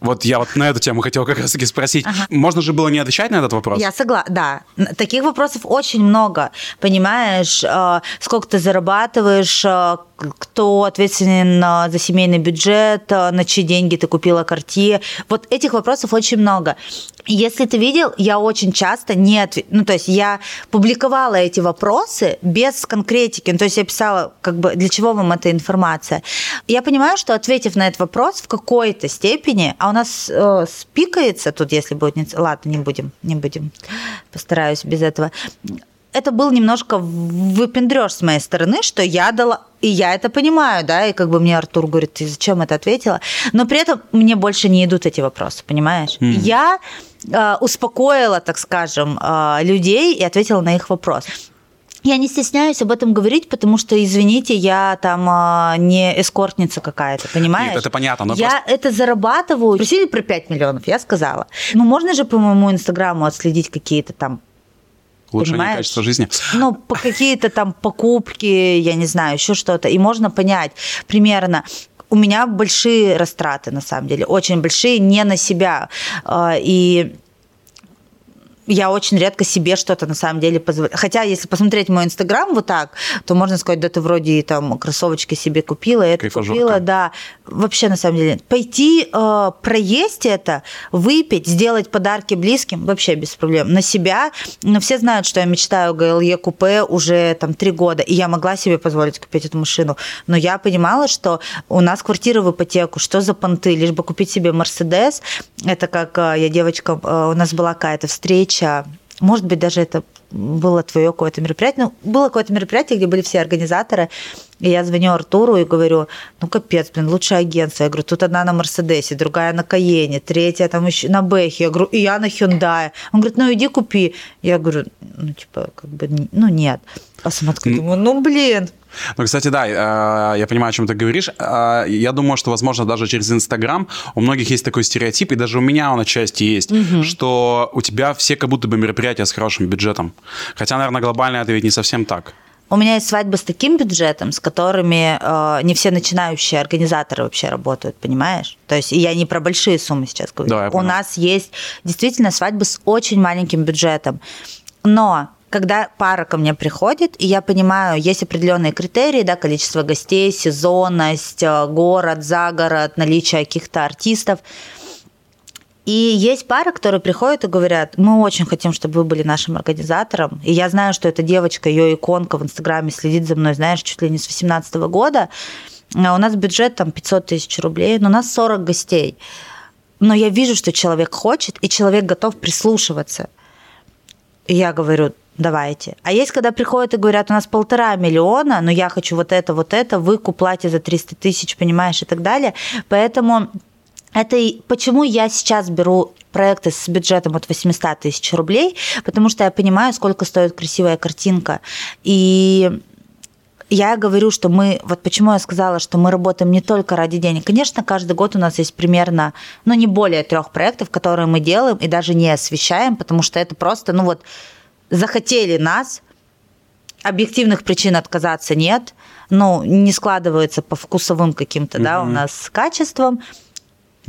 Вот я вот на эту тему хотел как раз-таки спросить. Ага. Можно же было не отвечать на этот вопрос? Я согласна, да. Таких вопросов очень много. Понимаешь, э, сколько ты зарабатываешь, э, кто ответственен за семейный бюджет, э, на чьи деньги ты купила квартиру. Вот этих вопросов очень много. Если ты видел, я очень часто не ответ... Ну, то есть я публиковала эти вопросы без конкретики. Ну, то есть я писала, как бы, для чего вам эта информация. Я понимаю, что ответив на этот вопрос в какой-то степени, а у нас э, спикается тут, если будет... Ладно, не будем, не будем. Постараюсь без этого это был немножко выпендреж с моей стороны, что я дала, и я это понимаю, да, и как бы мне Артур говорит, ты зачем это ответила, но при этом мне больше не идут эти вопросы, понимаешь? Mm. Я э, успокоила, так скажем, э, людей и ответила на их вопрос. Я не стесняюсь об этом говорить, потому что, извините, я там э, не эскортница какая-то, понимаешь? Нет, это понятно. Но я просто... это зарабатываю. Просили про 5 миллионов, я сказала. Ну, можно же по моему инстаграму отследить какие-то там Улучшение Понимаешь? качества жизни. Ну, по какие-то там покупки, я не знаю, еще что-то. И можно понять примерно, у меня большие растраты, на самом деле, очень большие, не на себя. А, и я очень редко себе что-то на самом деле позволяю. Хотя, если посмотреть мой инстаграм вот так, то можно сказать, да ты вроде там кроссовочки себе купила, это Кайфажорка. купила, да. Вообще, на самом деле, пойти э, проесть это, выпить, сделать подарки близким, вообще без проблем. На себя, но все знают, что я мечтаю ГЛЕ купе уже там три года, и я могла себе позволить купить эту машину, но я понимала, что у нас квартира в ипотеку, что за понты, лишь бы купить себе Мерседес, это как э, я девочка, э, у нас была какая-то встреча, встреча, может быть, даже это было твое какое-то мероприятие. Ну, было какое-то мероприятие, где были все организаторы, и я звоню Артуру и говорю, ну, капец, блин, лучшее агентство. Я говорю, тут одна на Мерседесе, другая на Каене, третья там еще на Бэхе. Я говорю, и я на Хюндае. Он говорит, ну, иди купи. Я говорю, ну, типа, как бы, ну, нет. А сама такая думаю, ну, блин, ну, кстати, да, э, я понимаю, о чем ты говоришь. Э, я думаю, что, возможно, даже через Инстаграм у многих есть такой стереотип, и даже у меня он отчасти есть, угу. что у тебя все как будто бы мероприятия с хорошим бюджетом. Хотя, наверное, глобально это ведь не совсем так. У меня есть свадьбы с таким бюджетом, с которыми э, не все начинающие организаторы вообще работают, понимаешь? То есть я не про большие суммы сейчас говорю. Да, У нас есть действительно свадьбы с очень маленьким бюджетом. Но когда пара ко мне приходит, и я понимаю, есть определенные критерии, да, количество гостей, сезонность, э, город, загород, наличие каких-то артистов. И есть пары, которые приходят и говорят, мы очень хотим, чтобы вы были нашим организатором. И я знаю, что эта девочка, ее иконка в Инстаграме следит за мной, знаешь, чуть ли не с 18 года. А у нас бюджет там 500 тысяч рублей, но у нас 40 гостей. Но я вижу, что человек хочет, и человек готов прислушиваться. И я говорю, давайте. А есть, когда приходят и говорят, у нас полтора миллиона, но я хочу вот это, вот это, выкуп платье за 300 тысяч, понимаешь, и так далее. Поэтому это и почему я сейчас беру проекты с бюджетом от 800 тысяч рублей, потому что я понимаю, сколько стоит красивая картинка. И я говорю, что мы, вот почему я сказала, что мы работаем не только ради денег. Конечно, каждый год у нас есть примерно, ну, не более трех проектов, которые мы делаем и даже не освещаем, потому что это просто, ну вот, захотели нас, объективных причин отказаться нет, ну, не складывается по вкусовым каким-то, mm-hmm. да, у нас с качеством –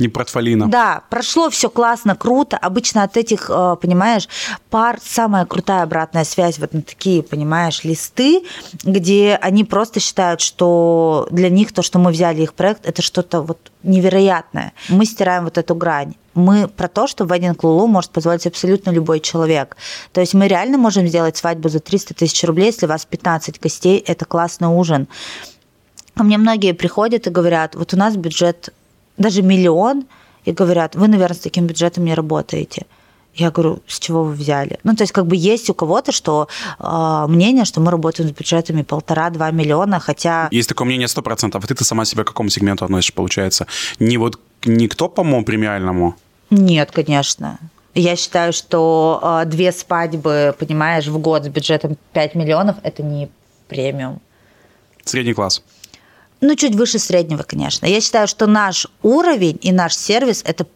не портфолино. Да, прошло все классно, круто. Обычно от этих, э, понимаешь, пар самая крутая обратная связь вот на такие, понимаешь, листы, где они просто считают, что для них то, что мы взяли их проект, это что-то вот невероятное. Мы стираем вот эту грань. Мы про то, что wedding Лулу может позволить абсолютно любой человек. То есть мы реально можем сделать свадьбу за 300 тысяч рублей, если у вас 15 гостей, это классный ужин. Ко мне многие приходят и говорят, вот у нас бюджет даже миллион, и говорят, вы, наверное, с таким бюджетом не работаете. Я говорю, с чего вы взяли? Ну, то есть, как бы есть у кого-то, что э, мнение, что мы работаем с бюджетами полтора-два миллиона, хотя... Есть такое мнение сто процентов. А ты-то сама себя к какому сегменту относишь, получается? Не вот не к топовому премиальному? Нет, конечно. Я считаю, что э, две свадьбы, понимаешь, в год с бюджетом 5 миллионов – это не премиум. Средний класс. Ну, чуть выше среднего, конечно. Я считаю, что наш уровень и наш сервис – это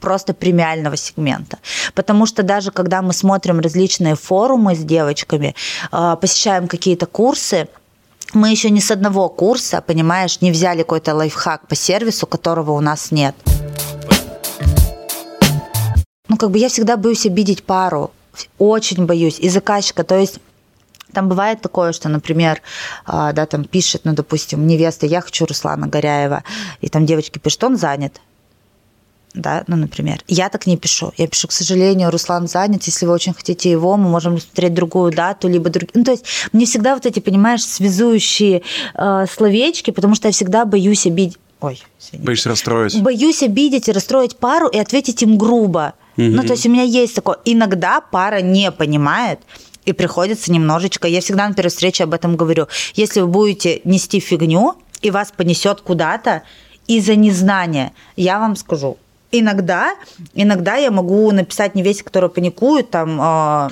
просто премиального сегмента. Потому что даже когда мы смотрим различные форумы с девочками, а, посещаем какие-то курсы, мы еще ни с одного курса, понимаешь, не взяли какой-то лайфхак по сервису, которого у нас нет. Ну, как бы я всегда боюсь обидеть пару. Очень боюсь. И заказчика. То есть там бывает такое, что, например, а, да, там пишет, ну, допустим, невеста, я хочу Руслана Горяева, и там девочки пишут, он занят да, ну, например. Я так не пишу. Я пишу, к сожалению, Руслан занят. Если вы очень хотите его, мы можем смотреть другую дату, либо другие. Ну, то есть мне всегда вот эти, понимаешь, связующие э, словечки, потому что я всегда боюсь обидеть. Ой, извините. Боюсь расстроить. Боюсь обидеть и расстроить пару и ответить им грубо. Угу. Ну, то есть у меня есть такое. Иногда пара не понимает, и приходится немножечко, я всегда на первой встрече об этом говорю, если вы будете нести фигню, и вас понесет куда-то из-за незнания, я вам скажу, иногда, иногда я могу написать невесте, которая паникует, там, э,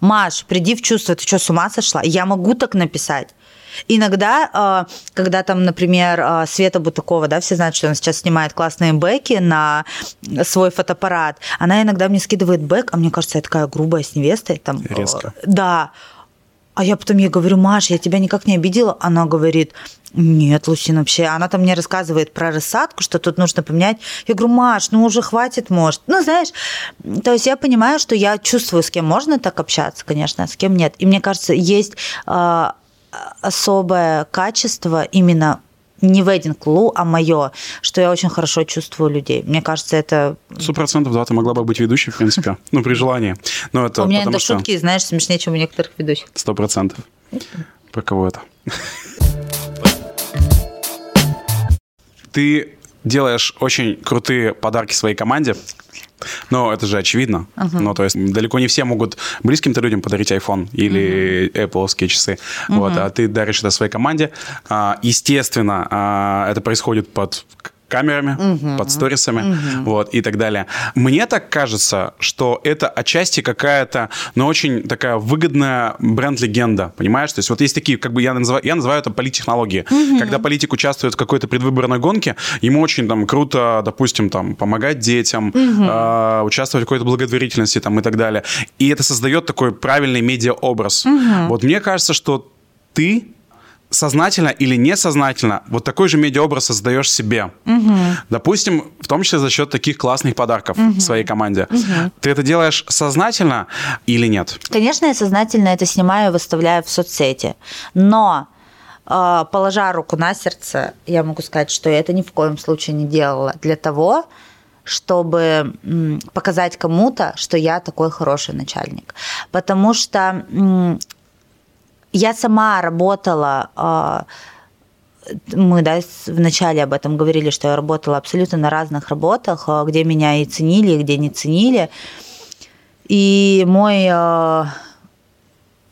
Маш, приди в чувство, ты что, с ума сошла? Я могу так написать. Иногда, а, когда там, например, а, Света Бутакова, да, все знают, что она сейчас снимает классные бэки на свой фотоаппарат, она иногда мне скидывает бэк, а мне кажется, я такая грубая с невестой. Там, Резко. Да. А я потом ей говорю, Маш, я тебя никак не обидела. Она говорит, нет, Лусин, вообще. Она там мне рассказывает про рассадку, что тут нужно поменять. Я говорю, Маш, ну уже хватит, может. Ну, знаешь, то есть я понимаю, что я чувствую, с кем можно так общаться, конечно, а с кем нет. И мне кажется, есть а, особое качество именно не wedding лу, а мое, что я очень хорошо чувствую людей. Мне кажется, это... Сто процентов, да, ты могла бы быть ведущей, в принципе, <laughs> ну, при желании. Но это У меня это что... шутки, знаешь, смешнее, чем у некоторых ведущих. Сто процентов. Про кого это? <laughs> Ты делаешь очень крутые подарки своей команде. Но это же очевидно. Uh-huh. Ну, то есть далеко не все могут близким-то людям подарить iPhone или uh-huh. Apple часы. Uh-huh. Вот, а ты даришь это своей команде. А, естественно, а, это происходит под камерами, угу. под сторисами, угу. вот, и так далее. Мне так кажется, что это отчасти какая-то, но ну, очень такая выгодная бренд-легенда, понимаешь? То есть вот есть такие, как бы я называю, я называю это политтехнологии. Угу. Когда политик участвует в какой-то предвыборной гонке, ему очень там круто, допустим, там, помогать детям, угу. э, участвовать в какой-то благотворительности там и так далее. И это создает такой правильный медиа-образ. Угу. Вот мне кажется, что ты сознательно или несознательно вот такой же медиаобраз создаешь себе. Угу. Допустим, в том числе за счет таких классных подарков угу. своей команде. Угу. Ты это делаешь сознательно или нет? Конечно, я сознательно это снимаю и выставляю в соцсети. Но э, положа руку на сердце, я могу сказать, что я это ни в коем случае не делала для того, чтобы показать кому-то, что я такой хороший начальник. Потому что я сама работала а, мы да, вначале об этом говорили, что я работала абсолютно на разных работах, а, где меня и ценили, и где не ценили. И мой э,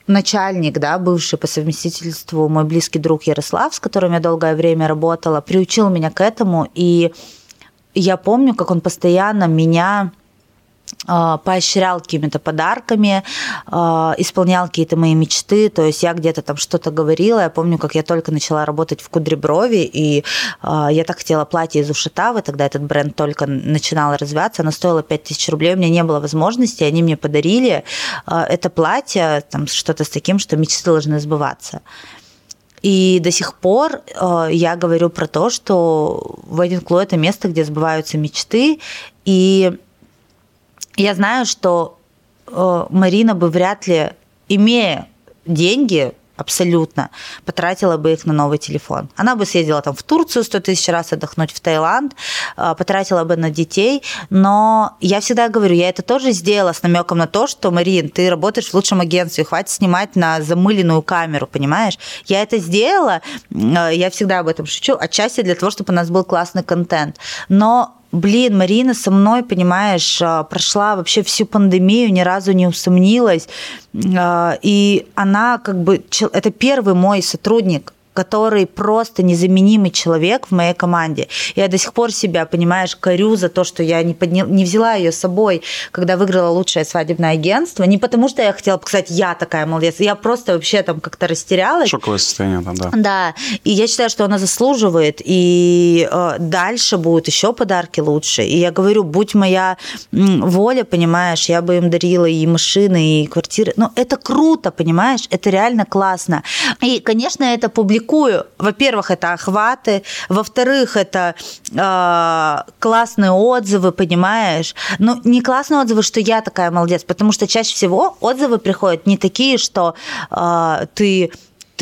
начальник, да, бывший по совместительству, мой близкий друг Ярослав, с которым я долгое время работала, приучил меня к этому. И я помню, как он постоянно меня а, поощрял какими-то подарками, а, исполнял какие-то мои мечты, то есть я где-то там что-то говорила, я помню, как я только начала работать в Кудреброви, и а, я так хотела платье из Ушатавы, тогда этот бренд только начинал развиваться, оно стоило 5000 рублей, у меня не было возможности, они мне подарили это платье, там что-то с таким, что мечты должны сбываться. И до сих пор я говорю про то, что Wedding Club – это место, где сбываются мечты, и я знаю, что э, Марина бы вряд ли, имея деньги, абсолютно, потратила бы их на новый телефон. Она бы съездила там в Турцию 100 тысяч раз отдохнуть, в Таиланд, э, потратила бы на детей, но я всегда говорю, я это тоже сделала с намеком на то, что, Марин, ты работаешь в лучшем агентстве, хватит снимать на замыленную камеру, понимаешь? Я это сделала, э, я всегда об этом шучу, отчасти для того, чтобы у нас был классный контент, но блин, Марина со мной, понимаешь, а, прошла вообще всю пандемию, ни разу не усомнилась. А, и она как бы, это первый мой сотрудник, который просто незаменимый человек в моей команде. Я до сих пор себя, понимаешь, корю за то, что я не, подня... не взяла ее с собой, когда выиграла лучшее свадебное агентство. Не потому, что я хотела показать, я такая молодец. Я просто вообще там как-то растерялась. Шоковое состояние там, да. Да. И я считаю, что она заслуживает. И э, дальше будут еще подарки лучше. И я говорю, будь моя воля, понимаешь, я бы им дарила и машины, и квартиры. Но это круто, понимаешь? Это реально классно. И, конечно, это публикуется публикую. Во-первых, это охваты, во-вторых, это э, классные отзывы, понимаешь? Ну, не классные отзывы, что я такая молодец, потому что чаще всего отзывы приходят не такие, что э, ты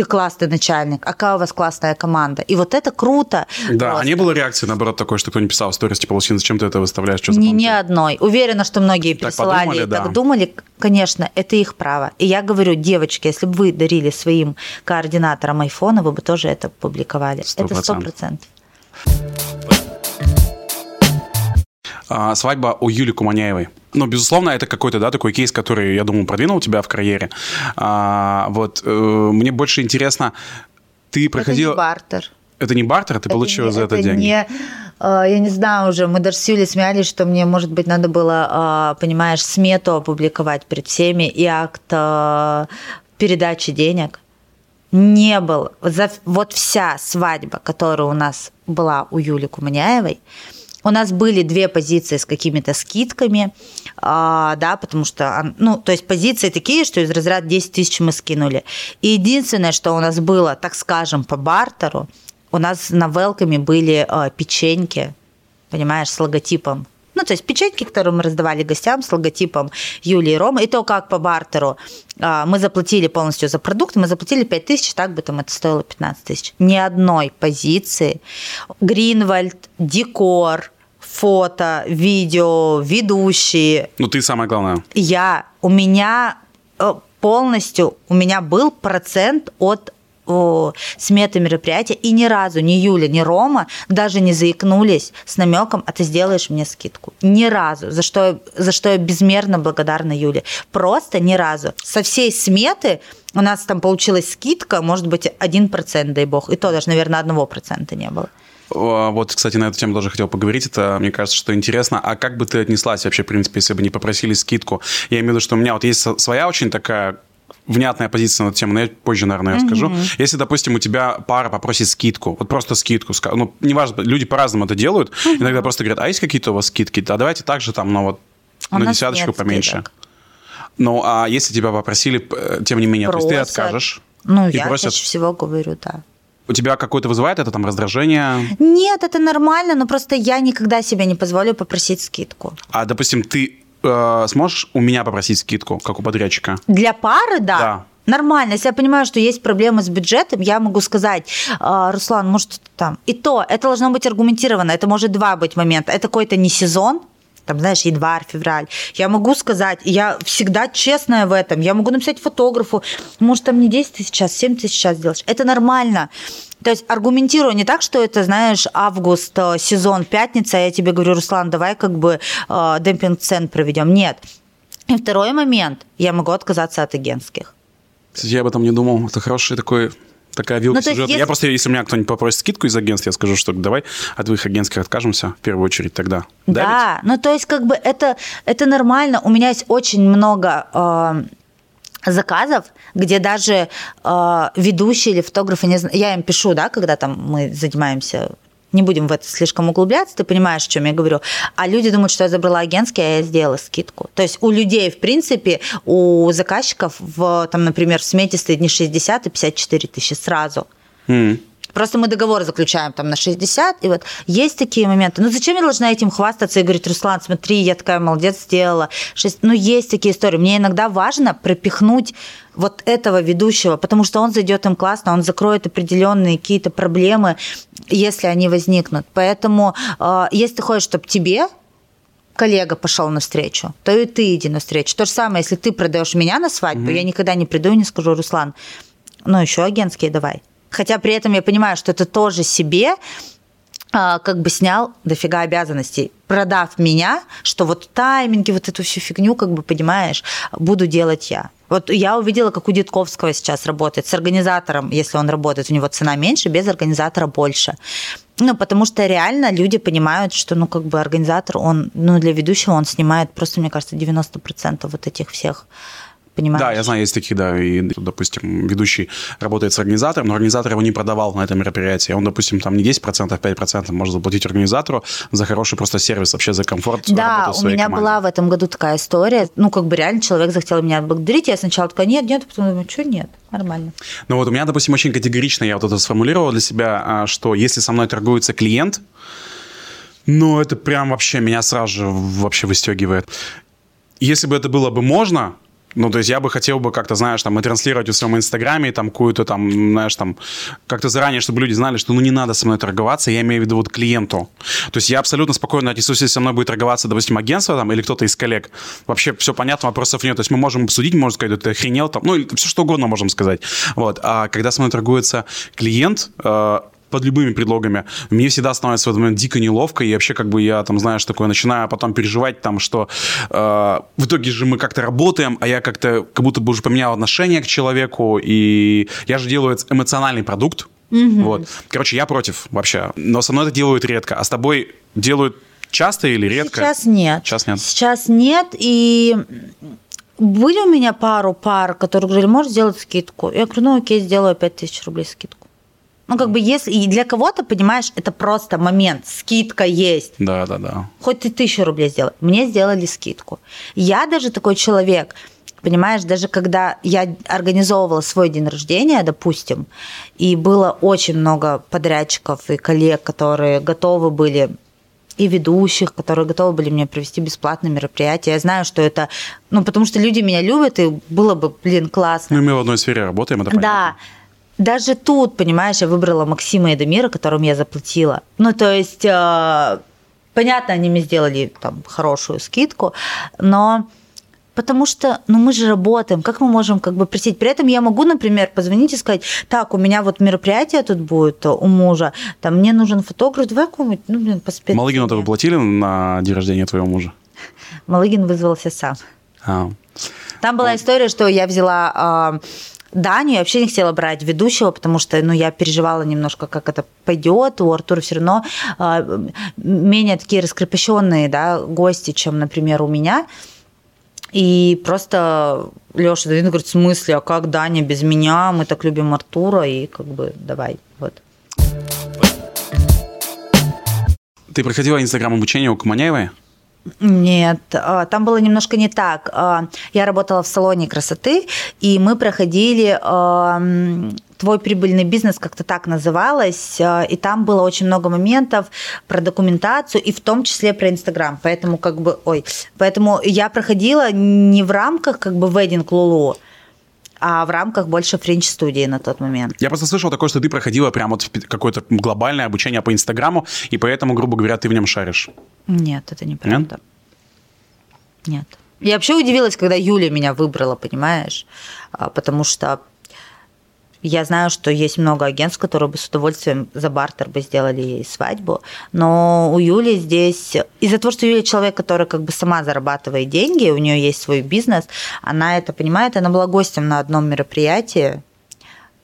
ты классный начальник, а какая у вас классная команда. И вот это круто. Да, просто. а не было реакции, наоборот, такой, что кто-нибудь писал в сторис, типа, Лусин, зачем ты это выставляешь? Что ни, ни одной. Уверена, что многие так присылали подумали, да. так думали. Конечно, это их право. И я говорю, девочки, если бы вы дарили своим координаторам айфона, вы бы тоже это публиковали. 100%. Это сто процентов. А, свадьба у Юли Куманяевой. Ну, безусловно, это какой-то, да, такой кейс, который, я думаю, продвинул тебя в карьере. А, вот, э, мне больше интересно, ты проходил... Это не бартер. Это не бартер, ты это получила не, за это, это деньги? Не, э, я не знаю уже, мы даже с Юлей смеялись, что мне, может быть, надо было, э, понимаешь, смету опубликовать перед всеми и акт э, передачи денег. Не было. Вот вся свадьба, которая у нас была у Юли Куманяевой, у нас были две позиции с какими-то скидками, а, да, потому что, ну, то есть позиции такие, что из разряда 10 тысяч мы скинули. И единственное, что у нас было, так скажем, по бартеру, у нас на велками были а, печеньки, понимаешь, с логотипом ну, то есть печатки, которые мы раздавали гостям с логотипом Юлии и Рома, и то, как по бартеру а, мы заплатили полностью за продукт, мы заплатили 5 тысяч, так бы там это стоило 15 тысяч. Ни одной позиции. Гринвальд, декор, фото, видео, ведущие. Ну, ты самое главное. Я, у меня э, полностью, у меня был процент от сметы мероприятия, и ни разу ни Юля, ни Рома даже не заикнулись с намеком, а ты сделаешь мне скидку. Ни разу, за что, за что я безмерно благодарна Юле. Просто ни разу. Со всей сметы у нас там получилась скидка, может быть, 1%, дай бог, и то даже, наверное, 1% не было. Вот, кстати, на эту тему тоже хотел поговорить. Это, мне кажется, что интересно. А как бы ты отнеслась вообще, в принципе, если бы не попросили скидку? Я имею в виду, что у меня вот есть своя очень такая внятная позиция на эту тему, но я позже, наверное, расскажу. Mm-hmm. Если, допустим, у тебя пара попросит скидку, вот просто скидку, ну, неважно, люди по-разному это делают, mm-hmm. иногда просто говорят, а есть какие-то у вас скидки? Да, давайте так же там, ну, вот, у на десяточку поменьше. Скидок. Ну, а если тебя попросили, тем не менее, просят. то есть ты откажешь? Ну, я просят... чаще всего говорю, да. У тебя какое-то вызывает это там раздражение? Нет, это нормально, но просто я никогда себе не позволю попросить скидку. А, допустим, ты э, сможешь у меня попросить скидку, как у подрядчика? Для пары, да. Да. Нормально. Если я понимаю, что есть проблемы с бюджетом, я могу сказать, «А, Руслан, может, там. И то, это должно быть аргументировано. Это может два быть момента. Это какой-то не сезон, там, знаешь, январь, февраль. Я могу сказать, я всегда честная в этом. Я могу написать фотографу, может, там не 10 тысяч сейчас, 7 тысяч сейчас сделаешь. Это нормально. То есть аргументирую не так, что это, знаешь, август, э, сезон, пятница, а я тебе говорю, Руслан, давай как бы э, демпинг цен проведем. Нет. И второй момент, я могу отказаться от агентских. Я об этом не думал. Это хороший такой такая вилка ну, сюжета. Если... Я просто, если у меня кто-нибудь попросит скидку из агентства, я скажу, что давай от двоих агентских откажемся в первую очередь тогда. Да, да ну то есть как бы это, это нормально. У меня есть очень много... Э, заказов, где даже э, ведущие или фотографы, не знаю, я им пишу, да, когда там мы занимаемся не будем в это слишком углубляться, ты понимаешь, о чем я говорю. А люди думают, что я забрала агентский, а я сделала скидку. То есть у людей, в принципе, у заказчиков, в, там, например, в смете стоит не 60, а 54 тысячи сразу. Mm. Просто мы договор заключаем там на 60, и вот есть такие моменты. Ну зачем я должна этим хвастаться и говорить, Руслан, смотри, я такая молодец сделала. 6... Ну есть такие истории. Мне иногда важно пропихнуть вот этого ведущего, потому что он зайдет им классно, он закроет определенные какие-то проблемы, если они возникнут. Поэтому, э, если ты хочешь, чтобы тебе коллега пошел навстречу, то и ты иди навстречу. То же самое, если ты продаешь меня на свадьбу, mm-hmm. я никогда не приду и не скажу, Руслан, ну еще агентские давай. Хотя при этом я понимаю, что это тоже себе а, как бы снял дофига обязанностей, продав меня, что вот тайминги, вот эту всю фигню, как бы, понимаешь, буду делать я. Вот я увидела, как у Дитковского сейчас работает. С организатором, если он работает, у него цена меньше, без организатора больше. Ну, потому что реально люди понимают, что, ну, как бы организатор, он, ну, для ведущего он снимает просто, мне кажется, 90% вот этих всех понимаешь? Да, я знаю, есть такие, да, и, допустим, ведущий работает с организатором, но организатор его не продавал на это мероприятие. Он, допустим, там не 10%, а 5% может заплатить организатору за хороший просто сервис, вообще за комфорт Да, у меня команде. была в этом году такая история. Ну, как бы реально человек захотел меня благодарить, я сначала такая, нет, нет, потом думаю, что нет, нормально. Ну вот у меня, допустим, очень категорично я вот это сформулировал для себя, а, что если со мной торгуется клиент, ну, это прям вообще меня сразу же вообще выстегивает. Если бы это было бы можно, ну, то есть я бы хотел бы как-то, знаешь, там, и транслировать в своем инстаграме там какую-то там, знаешь, там, как-то заранее, чтобы люди знали, что, ну, не надо со мной торговаться, я имею в виду вот клиенту. То есть я абсолютно спокойно отнесусь, если со мной будет торговаться, допустим, агентство там или кто-то из коллег. Вообще все понятно, вопросов нет. То есть мы можем обсудить, можно сказать, ты охренел там, ну, все что угодно можем сказать. Вот. А когда со мной торгуется клиент, э, под любыми предлогами. Мне всегда становится в этот момент дико неловко, и вообще как бы я там, знаешь, такое начинаю потом переживать там, что э, в итоге же мы как-то работаем, а я как-то как будто бы уже поменял отношение к человеку, и я же делаю эмоциональный продукт, Угу. Вот. Короче, я против вообще. Но со мной это делают редко. А с тобой делают часто или редко? Сейчас нет. Сейчас нет. Сейчас нет. И были у меня пару пар, которые говорили, можешь сделать скидку? Я говорю, ну окей, сделаю 5000 рублей скидку. Ну, как бы если... И для кого-то, понимаешь, это просто момент. Скидка есть. Да, да, да. Хоть ты тысячу рублей сделай. Мне сделали скидку. Я даже такой человек, понимаешь, даже когда я организовывала свой день рождения, допустим, и было очень много подрядчиков и коллег, которые готовы были и ведущих, которые готовы были мне провести бесплатное мероприятие. Я знаю, что это, ну, потому что люди меня любят, и было бы, блин, классно. Ну, мы в одной сфере работаем, это понятно. Да, даже тут, понимаешь, я выбрала Максима и Эдемира, которым я заплатила. Ну, то есть, э, понятно, они мне сделали там хорошую скидку, но потому что, ну, мы же работаем, как мы можем как бы просить? При этом я могу, например, позвонить и сказать, так, у меня вот мероприятие тут будет у мужа, там, мне нужен фотограф, давай какой-нибудь, ну, блин, по спеццене. Малыгину-то вы платили на день рождения твоего мужа? Малыгин вызвался сам. А. Там была история, что я взяла а, Даню я вообще не хотела брать ведущего, потому что ну, я переживала немножко, как это пойдет. У Артура все равно э, менее такие раскрепощенные да, гости, чем, например, у меня. И просто Леша Давид говорит, в смысле, а как Даня без меня? Мы так любим Артура, и как бы давай, вот. Ты проходила инстаграм обучение у Каманяевой? Нет, а, там было немножко не так. А, я работала в салоне красоты, и мы проходили твой прибыльный бизнес как-то так называлось, а, и там было очень много моментов про документацию и в том числе про Инстаграм. Поэтому как бы, ой, поэтому я проходила не в рамках как бы Wedding Lulu, а в рамках больше френч-студии на тот момент. Я просто слышал такое, что ты проходила прям вот какое-то глобальное обучение по Инстаграму, и поэтому, грубо говоря, ты в нем шаришь. Нет, это неправда. Нет? Нет. Я вообще удивилась, когда Юля меня выбрала, понимаешь? А, потому что я знаю, что есть много агентств, которые бы с удовольствием за бартер бы сделали ей свадьбу, но у Юли здесь, из-за того, что Юля человек, который как бы сама зарабатывает деньги, у нее есть свой бизнес, она это понимает, она была гостем на одном мероприятии,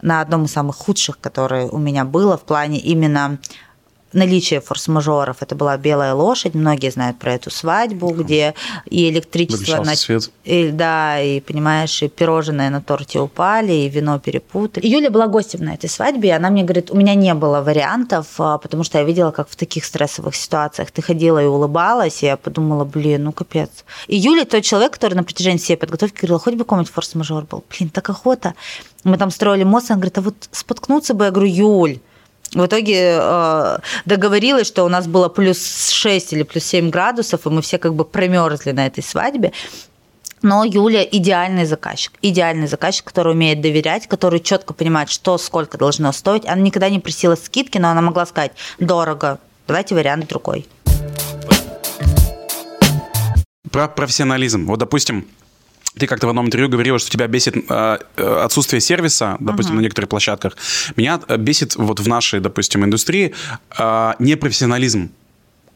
на одном из самых худших, которое у меня было в плане именно наличие форс-мажоров. Это была белая лошадь, многие знают про эту свадьбу, где и электричество... На... свет. И, да, и, понимаешь, и пирожные на торте упали, и вино перепутали. Юля была гостем на этой свадьбе, и она мне говорит, у меня не было вариантов, а, потому что я видела, как в таких стрессовых ситуациях ты ходила и улыбалась, и я подумала, блин, ну капец. И Юля тот человек, который на протяжении всей подготовки говорил, хоть бы какой-нибудь форс-мажор был. Блин, так охота. Мы там строили мост, она говорит, а вот споткнуться бы, я говорю, Юль, в итоге э, договорилась, что у нас было плюс 6 или плюс 7 градусов, и мы все как бы промерзли на этой свадьбе. Но Юля идеальный заказчик. Идеальный заказчик, который умеет доверять, который четко понимает, что сколько должно стоить. Она никогда не просила скидки, но она могла сказать, дорого, давайте вариант другой. Про профессионализм. Вот, допустим, ты как-то в одном интервью говорила, что тебя бесит э, э отсутствие сервиса, допустим, uh-huh. на некоторых площадках. Меня э, бесит вот в нашей, допустим, индустрии э, непрофессионализм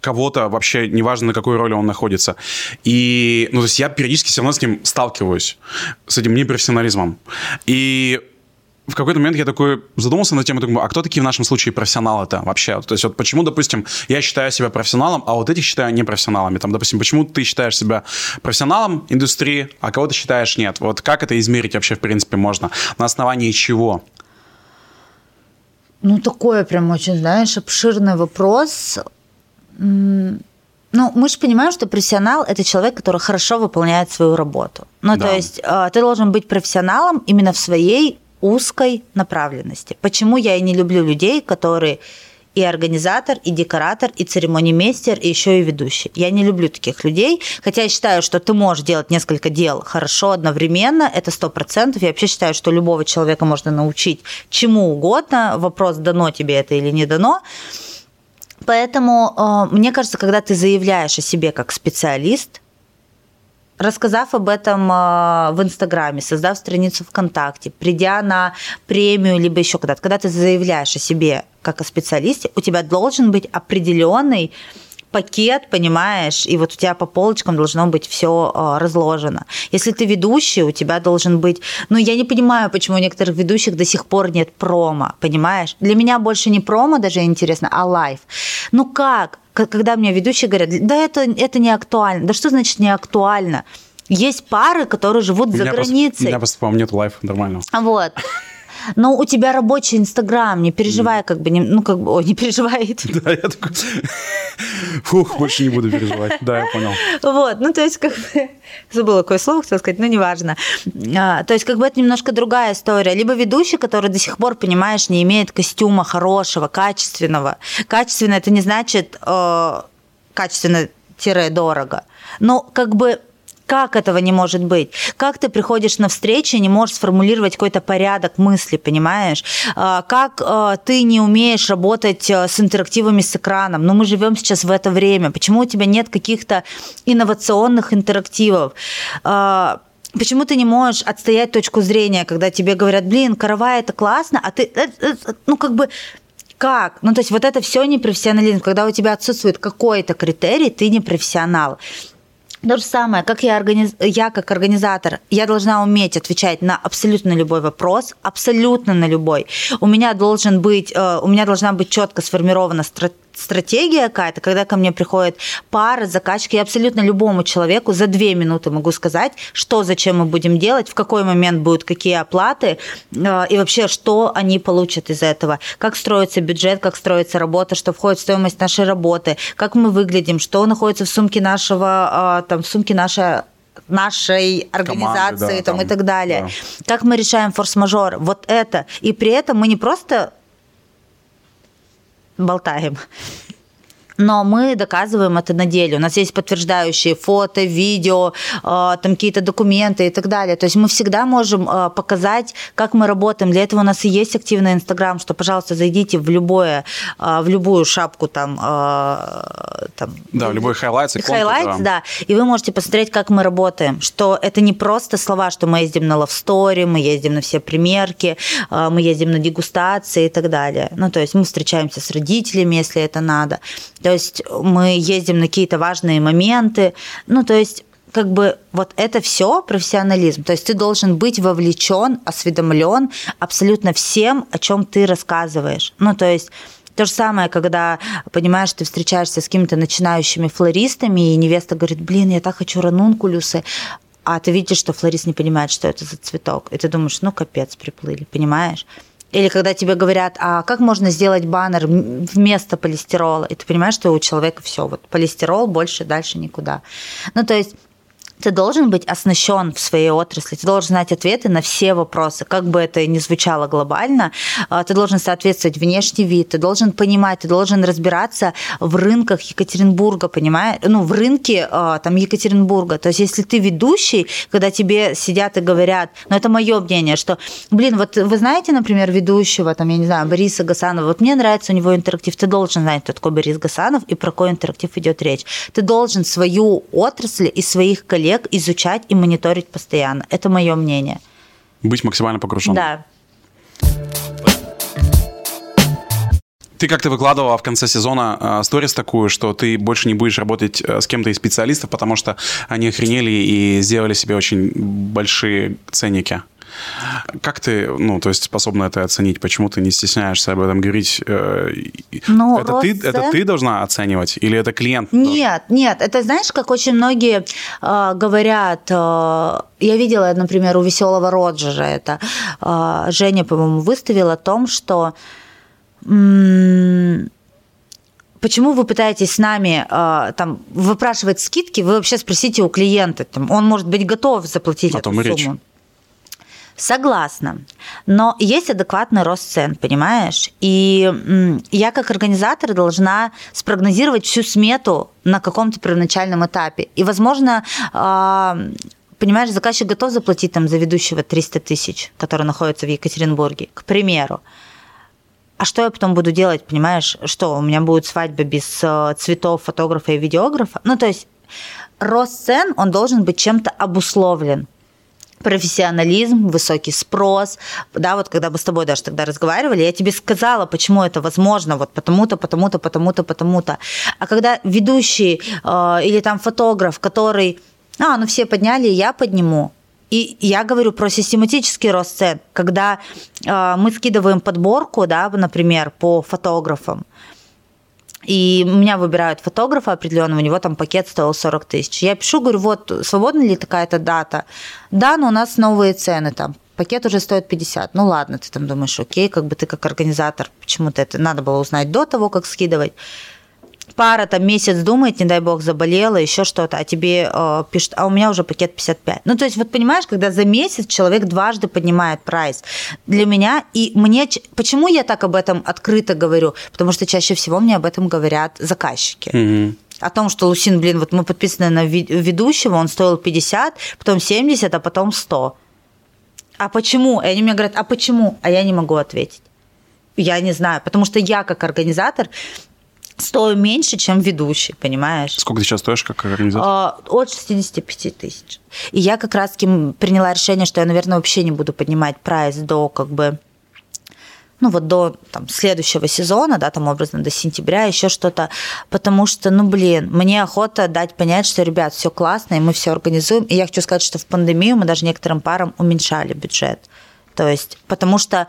кого-то, вообще неважно, на какой роли он находится. И, ну, то есть я периодически все равно с ним сталкиваюсь, с этим непрофессионализмом. И в какой-то момент я такой задумался над тем, и думаю, а кто такие в нашем случае профессионалы-то вообще? То есть вот почему, допустим, я считаю себя профессионалом, а вот этих считаю непрофессионалами? Там, допустим, почему ты считаешь себя профессионалом индустрии, а кого ты считаешь нет? Вот как это измерить вообще, в принципе, можно? На основании чего? Ну, такое прям очень, знаешь, обширный вопрос. Ну, мы же понимаем, что профессионал – это человек, который хорошо выполняет свою работу. Ну, да. то есть э, ты должен быть профессионалом именно в своей узкой направленности. Почему я и не люблю людей, которые и организатор, и декоратор, и церемонимейстер, и еще и ведущий. Я не люблю таких людей, хотя я считаю, что ты можешь делать несколько дел хорошо одновременно, это сто процентов. Я вообще считаю, что любого человека можно научить чему угодно. Вопрос, дано тебе это или не дано. Поэтому э, мне кажется, когда ты заявляешь о себе как специалист, рассказав об этом а, в Инстаграме, создав страницу ВКонтакте, придя на премию, либо еще куда-то, когда ты заявляешь о себе как о специалисте, у тебя должен быть определенный пакет, понимаешь, и вот у тебя по полочкам должно быть все а, разложено. Если ты ведущий, у тебя должен быть... Ну, я не понимаю, почему у некоторых ведущих до сих пор нет промо, понимаешь? Для меня больше не промо даже интересно, а live. Ну как? Когда мне ведущие говорят, да это, это не актуально. Да что значит не актуально? Есть пары, которые живут за границей. Просто, у меня просто, по-моему, нет live а нормального. Вот. Но у тебя рабочий Инстаграм, не переживай, как бы, не, ну, как бы, о, не переживай. <laughs> Да, я такой, фух, больше не буду переживать. Да, я понял. Вот, ну, то есть, как бы, <laughs> забыла какое слово хотела сказать, но неважно. А, то есть, как бы, это немножко другая история. Либо ведущий, который до сих пор, понимаешь, не имеет костюма хорошего, качественного. Качественно это не значит э, качественно-дорого. Но, как бы, как этого не может быть? Как ты приходишь на встречу и не можешь сформулировать какой-то порядок мысли, понимаешь? А, как а, ты не умеешь работать а, с интерактивами с экраном? Ну, мы живем сейчас в это время. Почему у тебя нет каких-то инновационных интерактивов? Почему ты не можешь отстоять точку зрения, когда тебе говорят, блин, каравай это классно, а ты, э, э, ну, как бы, как? Ну, то есть вот это все непрофессионализм. Когда у тебя отсутствует какой-то критерий, ты не профессионал. То же самое, как я, организ... я как организатор, я должна уметь отвечать на абсолютно любой вопрос, абсолютно на любой. У меня должен быть, э, у меня должна быть четко сформирована стратегия стратегия какая-то, когда ко мне приходит пара, заказчики, я абсолютно любому человеку за две минуты могу сказать, что, зачем мы будем делать, в какой момент будут какие оплаты э, и вообще, что они получат из этого, как строится бюджет, как строится работа, что входит в стоимость нашей работы, как мы выглядим, что находится в сумке нашего, э, там, в сумке нашей нашей организации Команды, да, там, там, и так далее. Да. Как мы решаем форс-мажор? Вот это. И при этом мы не просто болтаем. Но мы доказываем это на деле. У нас есть подтверждающие фото, видео, э, там какие-то документы и так далее. То есть мы всегда можем э, показать, как мы работаем. Для этого у нас и есть активный Инстаграм, что, пожалуйста, зайдите в любое, э, в любую шапку там, там да, в любой highlights, highlights, да. и вы можете посмотреть, как мы работаем, что это не просто слова, что мы ездим на Story, мы ездим на все примерки, мы ездим на дегустации и так далее. Ну, то есть мы встречаемся с родителями, если это надо. То есть мы ездим на какие-то важные моменты. Ну, то есть как бы вот это все профессионализм. То есть ты должен быть вовлечен, осведомлен абсолютно всем, о чем ты рассказываешь. Ну, то есть то же самое, когда, понимаешь, ты встречаешься с какими-то начинающими флористами, и невеста говорит, блин, я так хочу ранункулюсы, а ты видишь, что флорист не понимает, что это за цветок, и ты думаешь, ну, капец, приплыли, понимаешь? Или когда тебе говорят, а как можно сделать баннер вместо полистирола, и ты понимаешь, что у человека все, вот полистирол больше дальше никуда. Ну, то есть ты должен быть оснащен в своей отрасли, ты должен знать ответы на все вопросы, как бы это ни звучало глобально, а, ты должен соответствовать внешний вид, ты должен понимать, ты должен разбираться в рынках Екатеринбурга, понимаешь, ну, в рынке а, там Екатеринбурга. То есть, если ты ведущий, когда тебе сидят и говорят, ну, это мое мнение, что, блин, вот вы знаете, например, ведущего, там, я не знаю, Бориса Гасанова, вот мне нравится у него интерактив, ты должен знать, кто такой Борис Гасанов и про какой интерактив идет речь. Ты должен свою отрасль и своих коллег коллег изучать и мониторить постоянно. Это мое мнение. Быть максимально погруженным. Да. Ты как-то выкладывала в конце сезона э, сторис такую, что ты больше не будешь работать э, с кем-то из специалистов, потому что они охренели и сделали себе очень большие ценники. Как ты, ну, то есть способна это оценить? Почему ты не стесняешься об этом говорить? Э, ну, это, ты, это ты должна оценивать или это клиент? Нет, должен? нет. Это знаешь, как очень многие э, говорят, э, я видела, например, у веселого Роджера это, э, Женя, по-моему, выставила о том, что почему вы пытаетесь с нами э, там выпрашивать скидки, вы вообще спросите у клиента, там, он может быть готов заплатить О эту сумму. Речь. Согласна. Но есть адекватный рост цен, понимаешь? И я как организатор должна спрогнозировать всю смету на каком-то первоначальном этапе. И, возможно, а, понимаешь, заказчик готов заплатить там за ведущего 300 тысяч, который находится в Екатеринбурге, к примеру. А что я потом буду делать, понимаешь? Что, у меня будет свадьба без э, цветов, фотографа и видеографа? Ну, то есть рост цен, он должен быть чем-то обусловлен профессионализм, высокий спрос, да, вот когда мы с тобой даже тогда разговаривали, я тебе сказала, почему это возможно, вот потому-то, потому-то, потому-то, потому-то. А когда ведущий э, или там фотограф, который, а, ну все подняли, я подниму, и я говорю про систематический рост цен, когда э, мы скидываем подборку, да, например, по фотографам, и меня выбирают фотографа определенного, у него там пакет стоил 40 тысяч. Я пишу, говорю, вот, свободна ли такая-то дата? Да, но у нас новые цены там. Пакет уже стоит 50. Ну ладно, ты там думаешь, окей, как бы ты как организатор, почему-то это надо было узнать до того, как скидывать пара там месяц думает, не дай бог, заболела, еще что-то, а тебе э, пишут, а у меня уже пакет 55. Ну, то есть, вот понимаешь, когда за месяц человек дважды поднимает прайс. Для меня, и мне, почему я так об этом открыто говорю? Потому что чаще всего мне об этом говорят заказчики. Mm-hmm о том, что Лусин, блин, вот мы подписаны на ведущего, он стоил 50, потом 70, а потом 100. А почему? И они мне говорят, а почему? А я не могу ответить. Я не знаю, потому что я как организатор стою меньше, чем ведущий, понимаешь? Сколько ты сейчас стоишь как организатор? А, от 65 тысяч. И я как раз-таки приняла решение, что я, наверное, вообще не буду поднимать прайс до как бы ну вот до там, следующего сезона, да, там образно до сентября, еще что-то, потому что, ну блин, мне охота дать понять, что, ребят, все классно, и мы все организуем. И я хочу сказать, что в пандемию мы даже некоторым парам уменьшали бюджет. То есть, потому что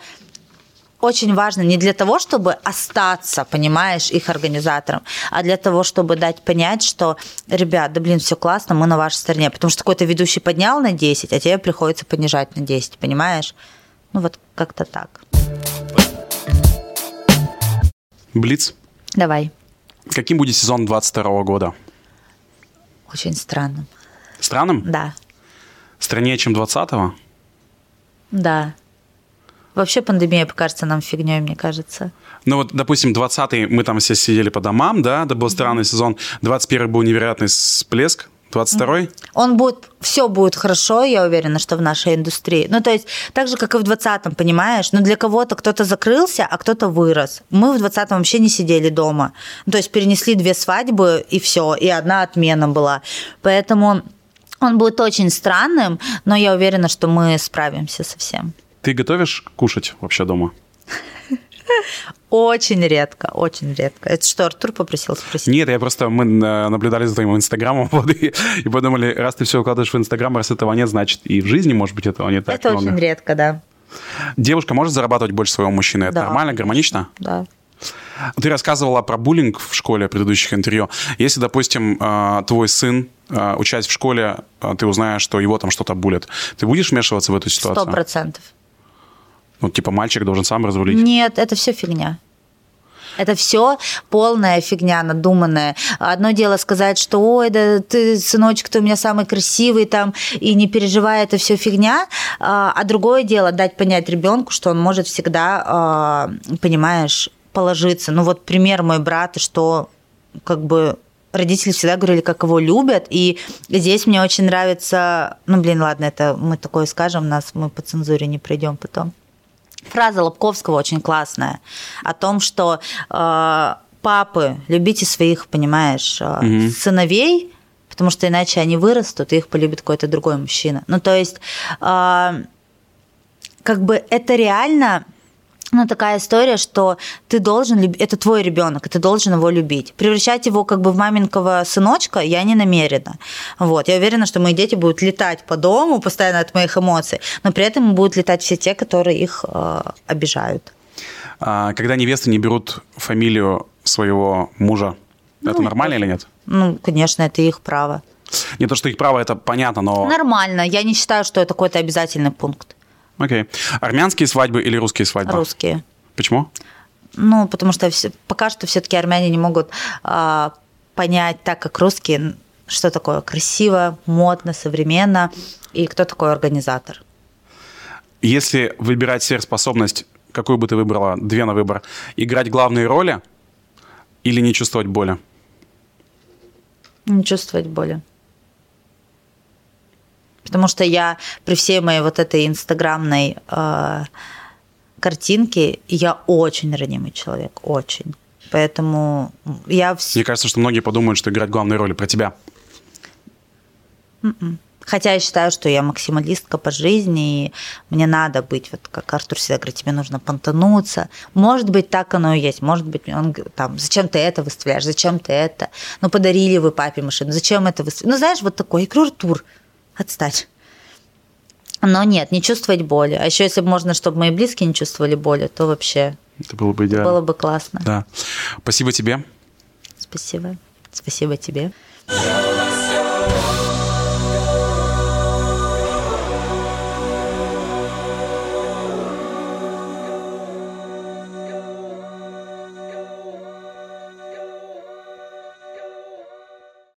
очень важно не для того, чтобы остаться, понимаешь, их организатором, а для того, чтобы дать понять, что, ребят, да блин, все классно, мы на вашей стороне. Потому что какой-то ведущий поднял на 10, а тебе приходится понижать на 10, понимаешь? Ну вот как-то так. Блиц. Давай. Каким будет сезон 22 года? Очень странным. Странным? Да. Страннее, чем 20-го? Да. Вообще пандемия покажется нам фигней, мне кажется. Ну вот, допустим, 20-й мы там все сидели по домам, да, это был странный сезон. 21-й был невероятный всплеск. 22-й? Он будет, все будет хорошо, я уверена, что в нашей индустрии. Ну, то есть, так же, как и в 20-м, понимаешь? Но для кого-то кто-то закрылся, а кто-то вырос. Мы в 20-м вообще не сидели дома. Ну, то есть, перенесли две свадьбы, и все, и одна отмена была. Поэтому он будет очень странным, но я уверена, что мы справимся со всем. Ты готовишь кушать вообще дома? Очень редко, очень редко. Это что, Артур попросил спросить? Нет, я просто, мы э, наблюдали за твоим инстаграмом <laughs> вот, и, и подумали, раз ты все укладываешь в инстаграм, раз этого нет, значит и в жизни, может быть, этого не так Это много. очень редко, да. Девушка может зарабатывать больше своего мужчины? Это да. нормально, гармонично? Да. Ты рассказывала про буллинг в школе предыдущих интервью. Если, допустим, э, твой сын, э, учась в школе, ты узнаешь, что его там что-то булят, ты будешь вмешиваться в эту ситуацию? Сто процентов. Ну, типа, мальчик должен сам разрулить? Нет, это все фигня. Это все полная фигня надуманная. Одно дело сказать, что ой, да ты, сыночек, ты у меня самый красивый там, и не переживай, это все фигня. А, а другое дело дать понять ребенку, что он может всегда, а, понимаешь, положиться. Ну вот пример мой брат, что как бы родители всегда говорили, как его любят, и здесь мне очень нравится, ну блин, ладно, это мы такое скажем, нас мы по цензуре не пройдем потом. Фраза Лобковского очень классная о том, что э, папы, любите своих, понимаешь, угу. сыновей, потому что иначе они вырастут, и их полюбит какой-то другой мужчина. Ну, то есть, э, как бы это реально ну, такая история, что ты должен любить, это твой ребенок, и ты должен его любить. Превращать его как бы в маменького сыночка я не намерена. Вот. Я уверена, что мои дети будут летать по дому постоянно от моих эмоций, но при этом будут летать все те, которые их э, обижают. А, когда невесты не берут фамилию своего мужа, ну, это нормально или нет? Ну, конечно, это их право. Не то, что их право, это понятно, но... Нормально. Я не считаю, что это какой-то обязательный пункт. Окей. Армянские свадьбы или русские свадьбы? Русские. Почему? Ну, потому что все, пока что все-таки армяне не могут а, понять так, как русские, что такое красиво, модно, современно, и кто такой организатор. Если выбирать сверхспособность, какую бы ты выбрала, две на выбор, играть главные роли или не чувствовать боли? Не чувствовать боли. Потому что я при всей моей вот этой инстаграмной э, картинке, я очень ранимый человек, очень. Поэтому я... Мне кажется, что многие подумают, что играть главные роли про тебя. Mm-mm. М-м. Хотя я считаю, что я максималистка по жизни, и мне надо быть, вот как Артур всегда говорит, тебе нужно понтануться. Может быть, так оно и есть. Может быть, он там, зачем ты это выставляешь, зачем ты это? Ну, подарили вы папе машину, зачем это выставляешь? Ну, знаешь, вот такой, игру Артур, отстать. Но нет, не чувствовать боли. А еще если бы можно, чтобы мои близкие не чувствовали боли, то вообще это было бы идеально. Было бы классно. Да. Спасибо тебе. Спасибо. Спасибо тебе.